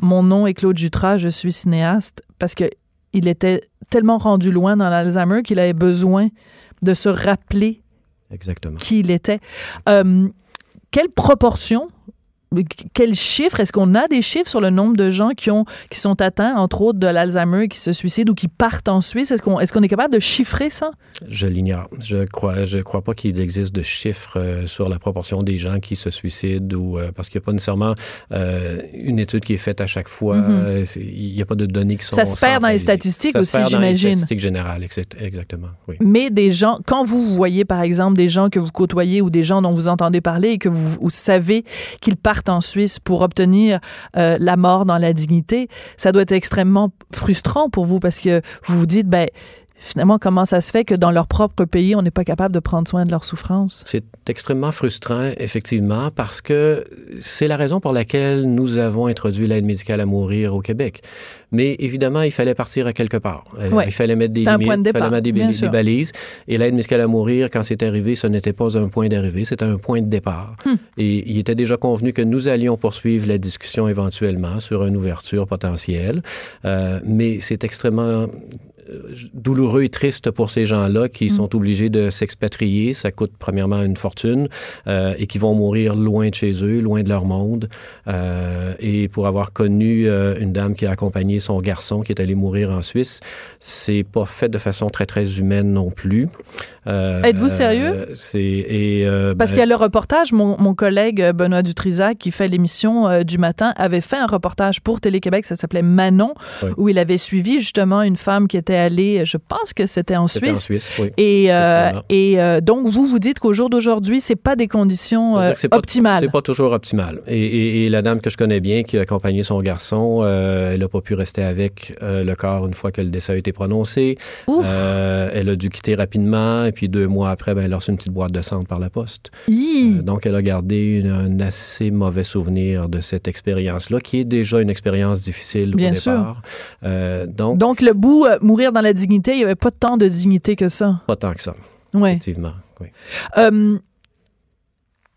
mon nom est Claude Jutras, je suis cinéaste parce que il était tellement rendu loin dans l'Alzheimer qu'il avait besoin de se rappeler Exactement. qui il était. Euh, quelle proportion quels chiffres? Est-ce qu'on a des chiffres sur le nombre de gens qui, ont, qui sont atteints, entre autres, de l'Alzheimer, qui se suicident ou qui partent en Suisse? Est-ce qu'on est, qu'on est capable de chiffrer ça? Je l'ignore. Je crois, je crois pas qu'il existe de chiffres euh, sur la proportion des gens qui se suicident ou euh, parce qu'il n'y a pas nécessairement euh, une étude qui est faite à chaque fois. Mm-hmm. Il n'y a pas de données qui sont. Ça se perd dans les statistiques aussi, j'imagine. Dans les statistiques générales, exactement. Oui. Mais des gens, quand vous voyez, par exemple, des gens que vous côtoyez ou des gens dont vous entendez parler et que vous, vous savez qu'ils partent en Suisse pour obtenir euh, la mort dans la dignité, ça doit être extrêmement frustrant pour vous parce que vous vous dites, ben, finalement, comment ça se fait que dans leur propre pays, on n'est pas capable de prendre soin de leur souffrance? C'est extrêmement frustrant, effectivement, parce que c'est la raison pour laquelle nous avons introduit l'aide médicale à mourir au Québec. Mais évidemment, il fallait partir à quelque part. Euh, il fallait mettre des limites, il fallait mettre des, balises. Et l'aide médicale à mourir, quand c'est arrivé, ce n'était pas un point d'arrivée, c'était un point de départ. Hmm. Et il était déjà convenu que nous allions poursuivre la discussion éventuellement sur une ouverture potentielle. Euh, mais c'est extrêmement douloureux et triste pour ces gens-là qui mm. sont obligés de s'expatrier. Ça coûte premièrement une fortune euh, et qui vont mourir loin de chez eux, loin de leur monde. Euh, et pour avoir connu euh, une dame qui a accompagné son garçon qui est allé mourir en Suisse, c'est pas fait de façon très très humaine non plus. Êtes-vous sérieux? C'est et parce ben qu'il y a le reportage. Mon, mon collègue Benoît Dutrisac qui fait l'émission du matin avait fait un reportage pour Télé Québec. Ça s'appelait Manon, où il avait suivi justement une femme qui était aller, je pense que c'était en Suisse. En Suisse oui. Et, euh, et euh, donc, vous, vous dites qu'au jour d'aujourd'hui, c'est pas des conditions euh, optimales. C'est pas toujours optimal. Et, et, la dame que je connais bien, qui a accompagné son garçon, elle n'a pas pu rester avec le corps une fois que le décès a été prononcé. elle a dû quitter rapidement. Et puis, deux mois après, ben, elle a reçu une petite boîte de sang par la poste. donc, elle a gardé un assez mauvais souvenir de cette expérience-là, qui est déjà une expérience difficile bien au départ. donc, donc, le bout, mourir dans la dignité, il n'y avait pas tant de dignité que ça. Pas tant que ça. Ouais. Effectivement. Oui. Euh,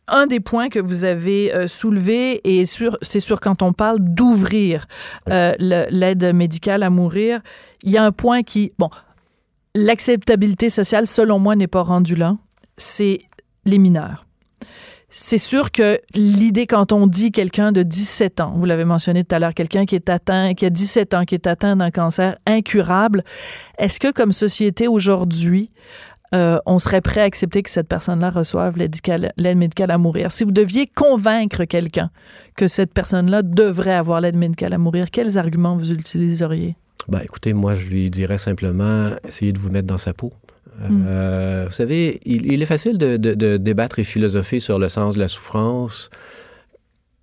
un des points que vous avez euh, soulevé, et c'est sûr quand on parle d'ouvrir euh, l'aide médicale à mourir, il y a un point qui, bon, l'acceptabilité sociale, selon moi, n'est pas rendue là. C'est les mineurs c'est sûr que l'idée quand on dit quelqu'un de 17 ans, vous l'avez mentionné tout à l'heure, quelqu'un qui est atteint, qui a 17 ans, qui est atteint d'un cancer incurable, est-ce que comme société aujourd'hui, euh, on serait prêt à accepter que cette personne-là reçoive l'aide médicale à mourir? Si vous deviez convaincre quelqu'un que cette personne-là devrait avoir l'aide médicale à mourir, quels arguments vous utiliseriez? Ben, écoutez, moi, je lui dirais simplement, essayez de vous mettre dans sa peau. Euh, vous savez, il, est facile de, débattre et philosopher sur le sens de la souffrance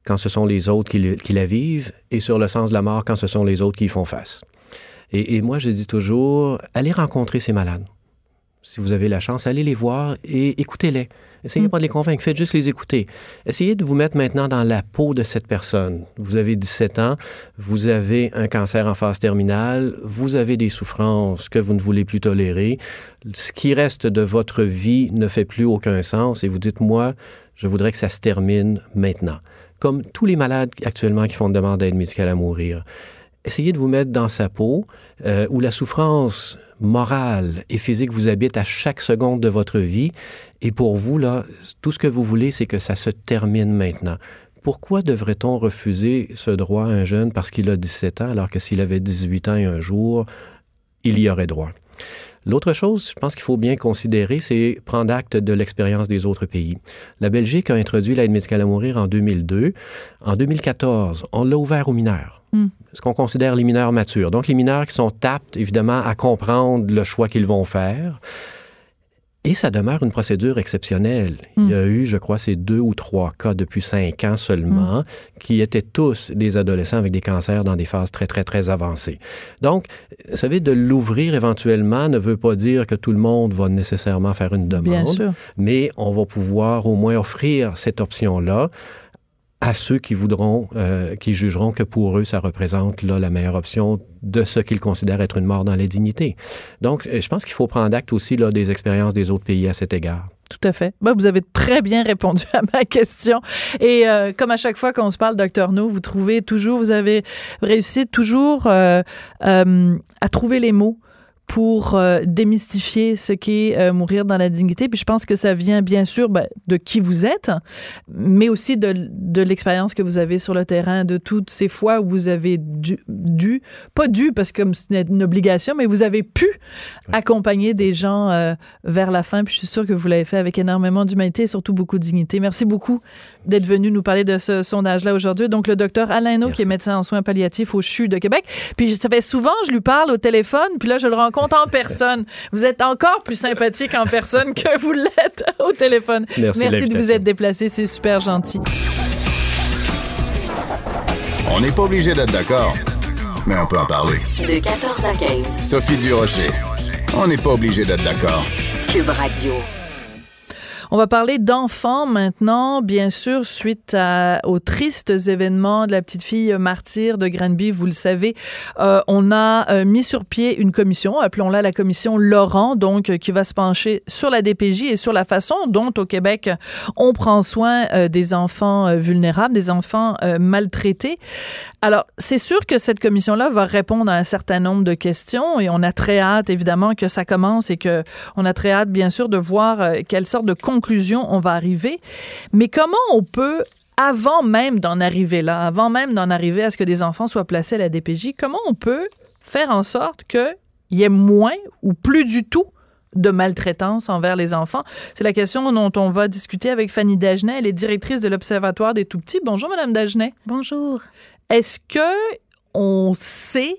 quand ce sont les autres qui, la vivent et sur le sens de la mort quand ce sont les autres qui y font face. Et, moi, je dis toujours, allez rencontrer ces malades. Si vous avez la chance, allez les voir et écoutez-les. Essayez mm. pas de les convaincre, faites juste les écouter. Essayez de vous mettre maintenant dans la peau de cette personne. Vous avez 17 ans, vous avez un cancer en phase terminale, vous avez des souffrances que vous ne voulez plus tolérer. Ce qui reste de votre vie ne fait plus aucun sens et vous dites, moi, je voudrais que ça se termine maintenant. Comme tous les malades actuellement qui font une demande d'aide médicale à mourir. Essayez de vous mettre dans sa peau euh, où la souffrance morale et physique vous habite à chaque seconde de votre vie. Et pour vous, là, tout ce que vous voulez, c'est que ça se termine maintenant. Pourquoi devrait-on refuser ce droit à un jeune parce qu'il a 17 ans, alors que s'il avait 18 ans et un jour, il y aurait droit? L'autre chose, je pense qu'il faut bien considérer, c'est prendre acte de l'expérience des autres pays. La Belgique a introduit l'aide médicale à mourir en 2002. En 2014, on l'a ouvert aux mineurs. Hmm. Ce qu'on considère les mineurs matures. Donc, les mineurs qui sont aptes, évidemment, à comprendre le choix qu'ils vont faire. Et ça demeure une procédure exceptionnelle. Il y a hmm. eu, je crois, ces deux ou trois cas depuis cinq ans seulement, hmm. qui étaient tous des adolescents avec des cancers dans des phases très, très, très avancées. Donc, vous savez, de l'ouvrir éventuellement ne veut pas dire que tout le monde va nécessairement faire une demande, Bien sûr. mais on va pouvoir au moins offrir cette option-là à ceux qui voudront, euh, qui jugeront que pour eux, ça représente là, la meilleure option de ce qu'ils considèrent être une mort dans la dignité. Donc, euh, je pense qu'il faut prendre acte aussi là, des expériences des autres pays à cet égard. Tout à fait. Bah, vous avez très bien répondu à ma question. Et euh, comme à chaque fois qu'on se parle, docteur No, vous trouvez toujours, vous avez réussi toujours à trouver les mots pour euh, démystifier ce qu'est euh, mourir dans la dignité. Puis je pense que ça vient bien sûr ben, de qui vous êtes, mais aussi de, de l'expérience que vous avez sur le terrain, de toutes ces fois où vous avez dû, dû pas dû parce que c'est une obligation, mais vous avez pu accompagner des gens euh, vers la fin. Puis je suis sûre que vous l'avez fait avec énormément d'humanité et surtout beaucoup de dignité. Merci beaucoup d'être venu nous parler de ce sondage-là aujourd'hui. Donc le docteur Alain No, qui est médecin en soins palliatifs au CHU de Québec. Puis ça fait souvent, je lui parle au téléphone, puis là je le rencontre en personne. Vous êtes encore plus sympathique en personne que vous l'êtes *laughs* au téléphone. Merci, Merci de vous être déplacé, c'est super gentil. On n'est pas obligé d'être d'accord, mais on peut en parler. De 14 à 15. Sophie Durocher. On n'est pas obligé d'être d'accord. Cube Radio. On va parler d'enfants maintenant, bien sûr, suite aux tristes événements de la petite fille martyre de Granby. Vous le savez, euh, on a euh, mis sur pied une commission, appelons-la la commission Laurent, donc euh, qui va se pencher sur la DPJ et sur la façon dont au Québec on prend soin des enfants vulnérables, des enfants maltraités. Alors, c'est sûr que cette commission-là va répondre à un certain nombre de questions et on a très hâte, évidemment, que ça commence et que on a très hâte, bien sûr, de voir quelle sorte de conclusion on va arriver. Mais comment on peut avant même d'en arriver là, avant même d'en arriver à ce que des enfants soient placés à la DPJ, comment on peut faire en sorte qu'il y ait moins ou plus du tout de maltraitance envers les enfants? C'est la question dont on va discuter avec Fanny Dagenet. Elle est directrice de l'Observatoire des tout-petits. Bonjour, Madame Dagenet. Bonjour. Est-ce que on sait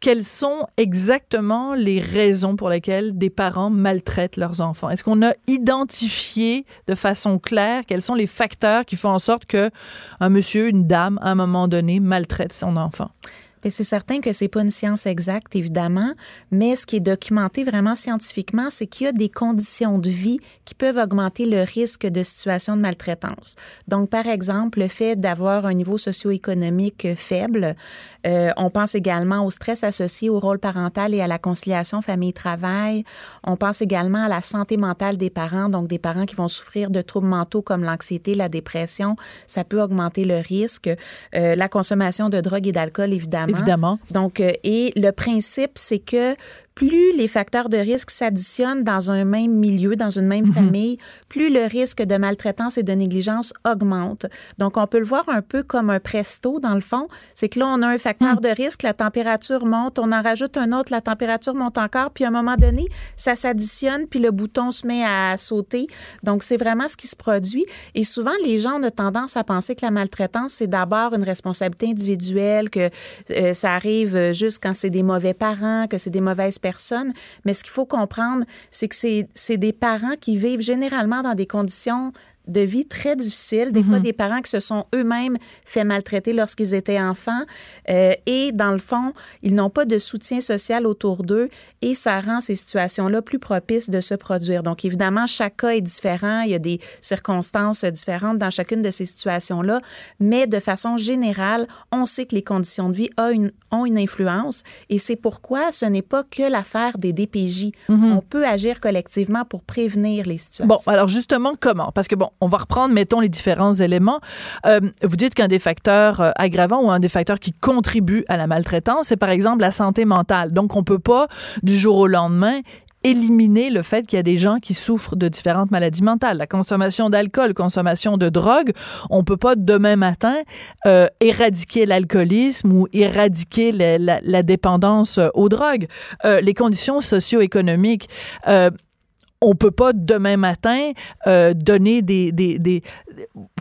quelles sont exactement les raisons pour lesquelles des parents maltraitent leurs enfants? Est-ce qu'on a identifié de façon claire quels sont les facteurs qui font en sorte que un monsieur, une dame, à un moment donné, maltraite son enfant? C'est certain que c'est pas une science exacte, évidemment, mais ce qui est documenté vraiment scientifiquement, c'est qu'il y a des conditions de vie qui peuvent augmenter le risque de situation de maltraitance. Donc, par exemple, le fait d'avoir un niveau socio-économique faible. Euh, on pense également au stress associé au rôle parental et à la conciliation famille-travail. On pense également à la santé mentale des parents, donc des parents qui vont souffrir de troubles mentaux comme l'anxiété, la dépression. Ça peut augmenter le risque. Euh, la consommation de drogue et d'alcool, évidemment. Évidemment. Donc, euh, et le principe, c'est que plus les facteurs de risque s'additionnent dans un même milieu, dans une même mhm. famille, plus le risque de maltraitance et de négligence augmente. Donc, on peut le voir un peu comme un presto, dans le fond. C'est que là, on a un facteur mhm. de risque, la température monte, on en rajoute un autre, la température monte encore, puis à un moment donné, ça s'additionne, puis le bouton se met à sauter. Donc, c'est vraiment ce qui se produit. Et souvent, les gens ont tendance à penser que la maltraitance, c'est d'abord une responsabilité individuelle, que euh, ça arrive juste quand c'est des mauvais parents, que c'est des mauvaises personnes. Mais ce qu'il faut comprendre, c'est que c'est des parents qui vivent généralement dans des conditions de vie très difficiles, des fois mhm. des parents qui se sont eux-mêmes fait maltraiter lorsqu'ils étaient enfants euh, et dans le fond, ils n'ont pas de soutien social autour d'eux et ça rend ces situations-là plus propices de se produire. Donc évidemment, chaque cas est différent, il y a des circonstances différentes dans chacune de ces situations-là, mais de façon générale, on sait que les conditions de vie ont une, ont une influence et c'est pourquoi ce n'est pas que l'affaire des DPJ. Mhm. On peut agir collectivement pour prévenir les situations. Bon, alors justement, comment? Parce que bon, on va reprendre, mettons, les différents éléments. Euh, vous dites qu'un des facteurs euh, aggravants ou un des facteurs qui contribue à la maltraitance, c'est par exemple la santé mentale. Donc, on peut pas, du jour au lendemain, éliminer le fait qu'il y a des gens qui souffrent de différentes maladies mentales. La consommation d'alcool, consommation de drogue, on peut pas demain matin euh, éradiquer l'alcoolisme ou éradiquer la, dépendance aux drogues. les conditions socio-économiques, on peut pas demain matin euh, donner des,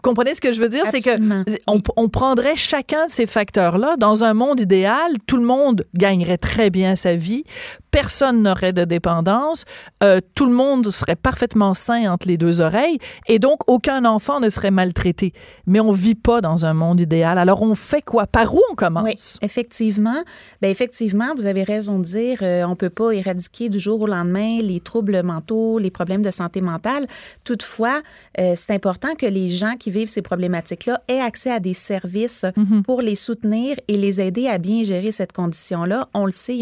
comprenez ce que je veux dire? C'est que on, on, prendrait chacun de ces facteurs-là. Dans un monde idéal, tout le monde gagnerait très bien sa vie personne n'aurait de dépendance, euh, tout le monde serait parfaitement sain entre les deux oreilles et donc aucun enfant ne serait maltraité. Mais on vit pas dans un monde idéal. Alors on fait quoi? Par où on commence? Oui, effectivement. Ben effectivement, vous avez raison de dire, euh, on peut pas éradiquer du jour au lendemain les troubles mentaux, les problèmes de santé mentale. Toutefois, euh, c'est important que les gens qui vivent ces problématiques-là aient accès à des services mhm. pour les soutenir et les aider à bien gérer cette condition-là. On le sait,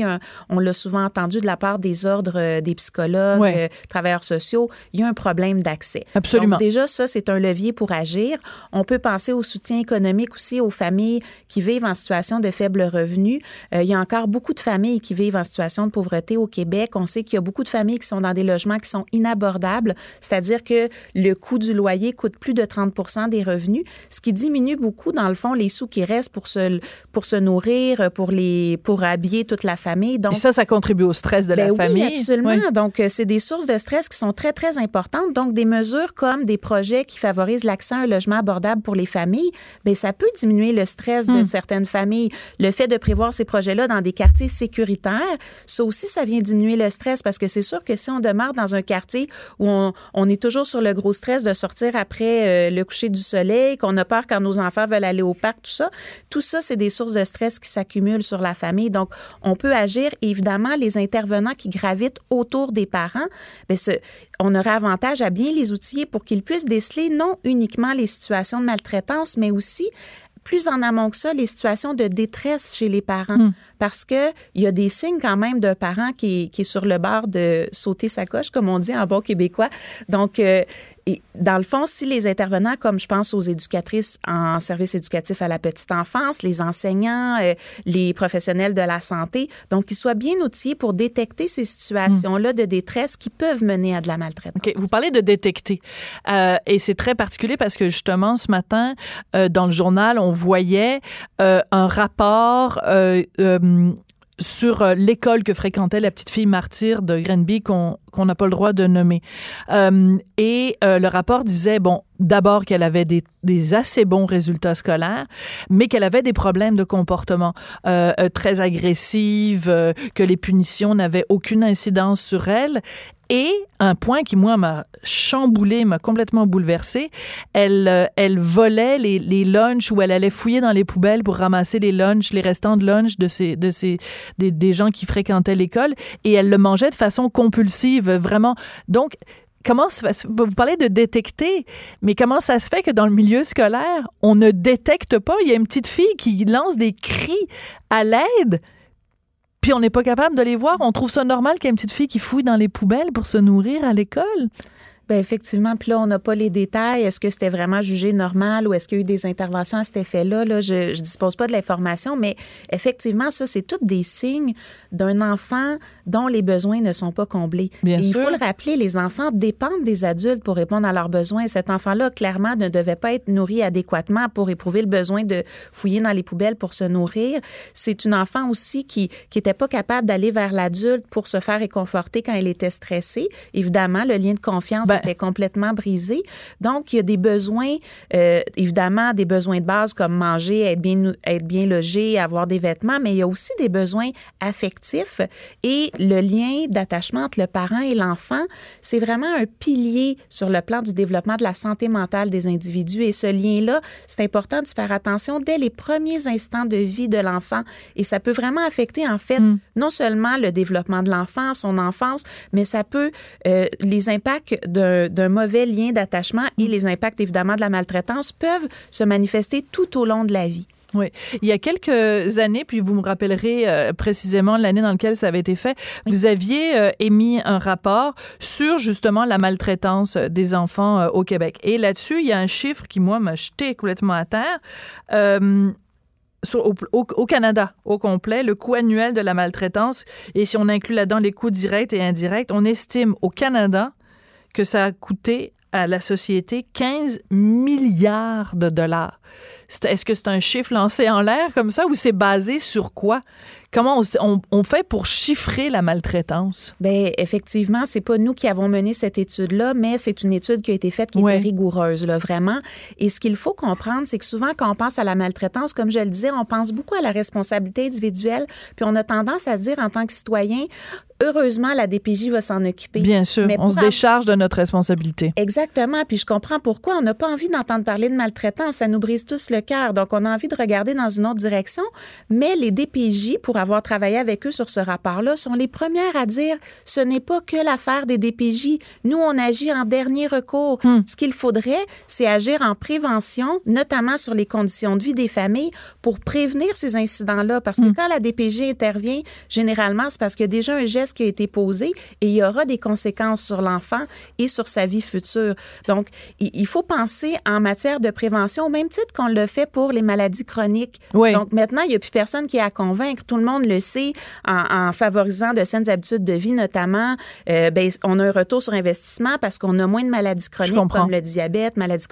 on l'a souvent entendu de la part des ordres euh, des psychologues, euh, travailleurs sociaux, il y a un problème d'accès. Absolument. Donc, déjà, ça, c'est un levier pour agir. On peut penser au soutien économique aussi aux familles qui vivent en situation de faible revenu. Euh, il y a encore beaucoup de familles qui vivent en situation de pauvreté au Québec. On sait qu'il y a beaucoup de familles qui sont dans des logements qui sont inabordables, c'est-à-dire que le coût du loyer coûte plus de 30 des revenus, ce qui diminue beaucoup, dans le fond, les sous qui restent pour se, pour se nourrir, pour, les, pour habiller toute la famille. Donc, Et ça, ça contribue stress de la ben famille. Oui, absolument. Donc, euh, c'est des sources de stress qui sont très, très importantes. Donc, des mesures comme des projets qui favorisent l'accès à un logement abordable pour les familles, bien, ça peut diminuer le stress de hmm. certaines familles. Le fait de prévoir ces projets-là dans des quartiers sécuritaires, ça aussi, ça vient diminuer le stress parce que c'est sûr que si on demeure dans un quartier où on, on est toujours sur le gros stress de sortir après euh, le coucher du soleil, qu'on a peur quand nos enfants veulent aller au parc, tout ça, tout ça, c'est des sources de stress qui s'accumulent sur la famille. Donc, on peut agir. Évidemment, les intervenants qui gravitent autour des parents, bien, ce, on aurait avantage à bien les outiller pour qu'ils puissent déceler non uniquement les situations de maltraitance, mais aussi plus en amont que ça, les situations de détresse chez les parents. Hmm. Parce que il y a des signes quand même d'un parent qui, qui, est sur le bord de sauter sa coche, comme on dit en bon québécois. Donc, euh, dans le fond, si les intervenants, comme je pense aux éducatrices en service éducatif à la petite enfance, les enseignants, euh, les professionnels de la santé, donc qu'ils soient bien outillés pour détecter ces situations-là de détresse qui peuvent mener à de la maltraitance. Vous parlez de détecter. Euh, et c'est très particulier parce que justement, ce matin, dans le journal, on voyait un rapport sur euh, l'école que fréquentait la petite fille martyre de Grenby qu'on n'a pas le droit de nommer. Euh, et euh, le rapport disait, bon, d'abord qu'elle avait des, des, assez bons résultats scolaires, mais qu'elle avait des problèmes de comportement euh, euh très agressives, que les punitions n'avaient aucune incidence sur elle. Et un point qui, moi, m'a chamboulé, m'a complètement bouleversé, elle, euh, elle volait les, les lunchs ou elle allait fouiller dans les poubelles pour ramasser les lunchs, les restants de lunch de ces, de ces, des, des gens qui fréquentaient l'école et elle le mangeait de façon compulsive, vraiment. Donc, comment vous parlez de détecter, mais comment ça se fait que dans le milieu scolaire, on ne détecte pas? Il y a une petite fille qui lance des cris à l'aide puis on n'est pas capable de les voir. On trouve ça normal qu'il y ait une petite fille qui fouille dans les poubelles pour se nourrir à l'école. Bien, effectivement, puis là, on n'a pas les détails. Est-ce que c'était vraiment jugé normal ou est-ce qu'il y a eu des interventions à cet effet-là? Là, je ne dispose pas de l'information, mais effectivement, ça, c'est tous des signes d'un enfant dont les besoins ne sont pas comblés. Bien il faut le rappeler, les enfants dépendent des adultes pour répondre à leurs besoins. Cet enfant-là, clairement, ne devait pas être nourri adéquatement pour éprouver le besoin de fouiller dans les poubelles pour se nourrir. C'est une enfant aussi qui n'était pas capable d'aller vers l'adulte pour se faire réconforter quand elle était stressée. Évidemment, le lien de confiance ben, était complètement brisé. Donc, il y a des besoins, euh, évidemment, des besoins de base comme manger, être bien, être bien logé, avoir des vêtements, mais il y a aussi des besoins affectifs et le lien d'attachement entre le parent et l'enfant, c'est vraiment un pilier sur le plan du développement de la santé mentale des individus. Et ce lien-là, c'est important de faire attention dès les premiers instants de vie de l'enfant. Et ça peut vraiment affecter, en fait, mm. non seulement le développement de l'enfant, son enfance, mais ça peut, euh, les impacts d'un mauvais lien d'attachement et mm. les impacts, évidemment, de la maltraitance peuvent se manifester tout au long de la vie. Oui. Il y a quelques années, puis vous me rappellerez euh, précisément l'année dans laquelle ça avait été fait, vous aviez euh, émis un rapport sur justement la maltraitance des enfants au Québec. Et là-dessus, il y a un chiffre qui, moi, m'a jeté complètement à terre au, Canada au complet, le coût annuel de la maltraitance, et si on inclut là-dedans les coûts directs et indirects, on estime au Canada que ça a coûté à la société 15 milliards de dollars. Est-ce que c'est un chiffre lancé en l'air comme ça ou c'est basé sur quoi? Comment on, fait pour chiffrer la maltraitance? Bien, effectivement, c'est pas nous qui avons mené cette étude-là, mais c'est une étude qui a été faite qui est rigoureuse, là, vraiment. Et ce qu'il faut comprendre, c'est que souvent, quand on pense à la maltraitance, comme je le disais, on pense beaucoup à la responsabilité individuelle, puis on a tendance à se dire en tant que citoyen, heureusement, la DPJ va s'en occuper. Bien sûr, on se décharge de notre responsabilité. Exactement, puis je comprends pourquoi on n'a pas envie d'entendre parler de maltraitance, ça nous brise tous le cœur. Donc, on a envie de regarder dans une autre direction, mais les DPJ, pour avoir travaillé avec eux sur ce rapport-là, sont les premières à dire ce n'est pas que l'affaire des DPJ. Nous, on agit en dernier recours. Hmm. Ce qu'il faudrait, c'est agir en prévention, notamment sur les conditions de vie des familles, pour prévenir ces incidents-là. Parce que hmm. quand la DPJ intervient, généralement, c'est parce qu'il y a déjà un geste qui a été posé et il y aura des conséquences sur l'enfant et sur sa vie future. Donc, il faut penser en matière de prévention au même titre qu'on le fait pour les maladies chroniques. Donc, maintenant, il n'y a plus personne qui est à convaincre. Tout le monde le sait en, favorisant de saines habitudes de vie, notamment. Euh, ben, on a un retour sur investissement parce qu'on a moins de maladies chroniques comme le diabète, maladie,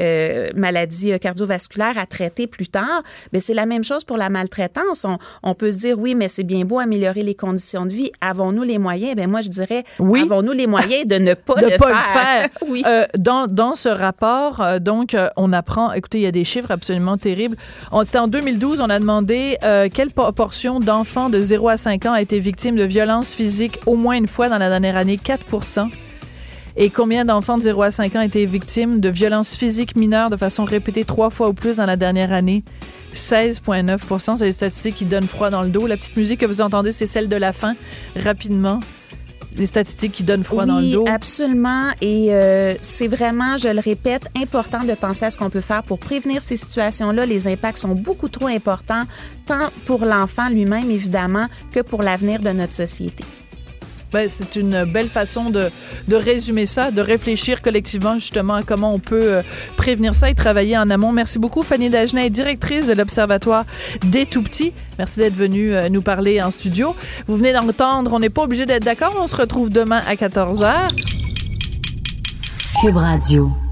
euh, euh, cardiovasculaire à traiter plus tard. Mais c'est la même chose pour la maltraitance. On, on peut se dire, oui, mais c'est bien beau améliorer les conditions de vie avons-nous les moyens? Ben moi, je dirais, oui. avons-nous les moyens de ne *laughs* pas, le, pas faire? le, faire? *laughs* oui. Euh, dans, dans ce rapport, donc, on apprend, écoutez, il y a des chiffres absolument terribles. C'était en 2012, on a demandé quelle proportion d'enfants de 0 à 5 ans a été victime de violences physiques au moins une fois dans la dernière année? 4% et combien d'enfants de 0 à 5 ans été victimes de violences physiques mineures de façon répétée trois fois ou plus dans la dernière année? 16,9% C'est des statistiques qui donnent froid dans le dos. La petite musique que vous entendez, c'est celle de la fin. Rapidement les statistiques qui donnent froid dans le dos. absolument. Et euh, c'est vraiment, je le répète, important de penser à ce qu'on peut faire pour prévenir ces situations-là. Les impacts sont beaucoup trop importants, tant pour l'enfant lui-même, évidemment, que pour l'avenir de notre société. Ben, c'est une belle façon de, de, résumer ça, de réfléchir collectivement justement à comment on peut euh, prévenir ça et travailler en amont. Merci beaucoup, Fanny Dagenet, directrice de l'Observatoire des Tout-Petits. Merci d'être venue euh, nous parler en studio. Vous venez d'entendre, on n'est pas obligé d'être d'accord. On se retrouve demain à 14h. Cube Radio.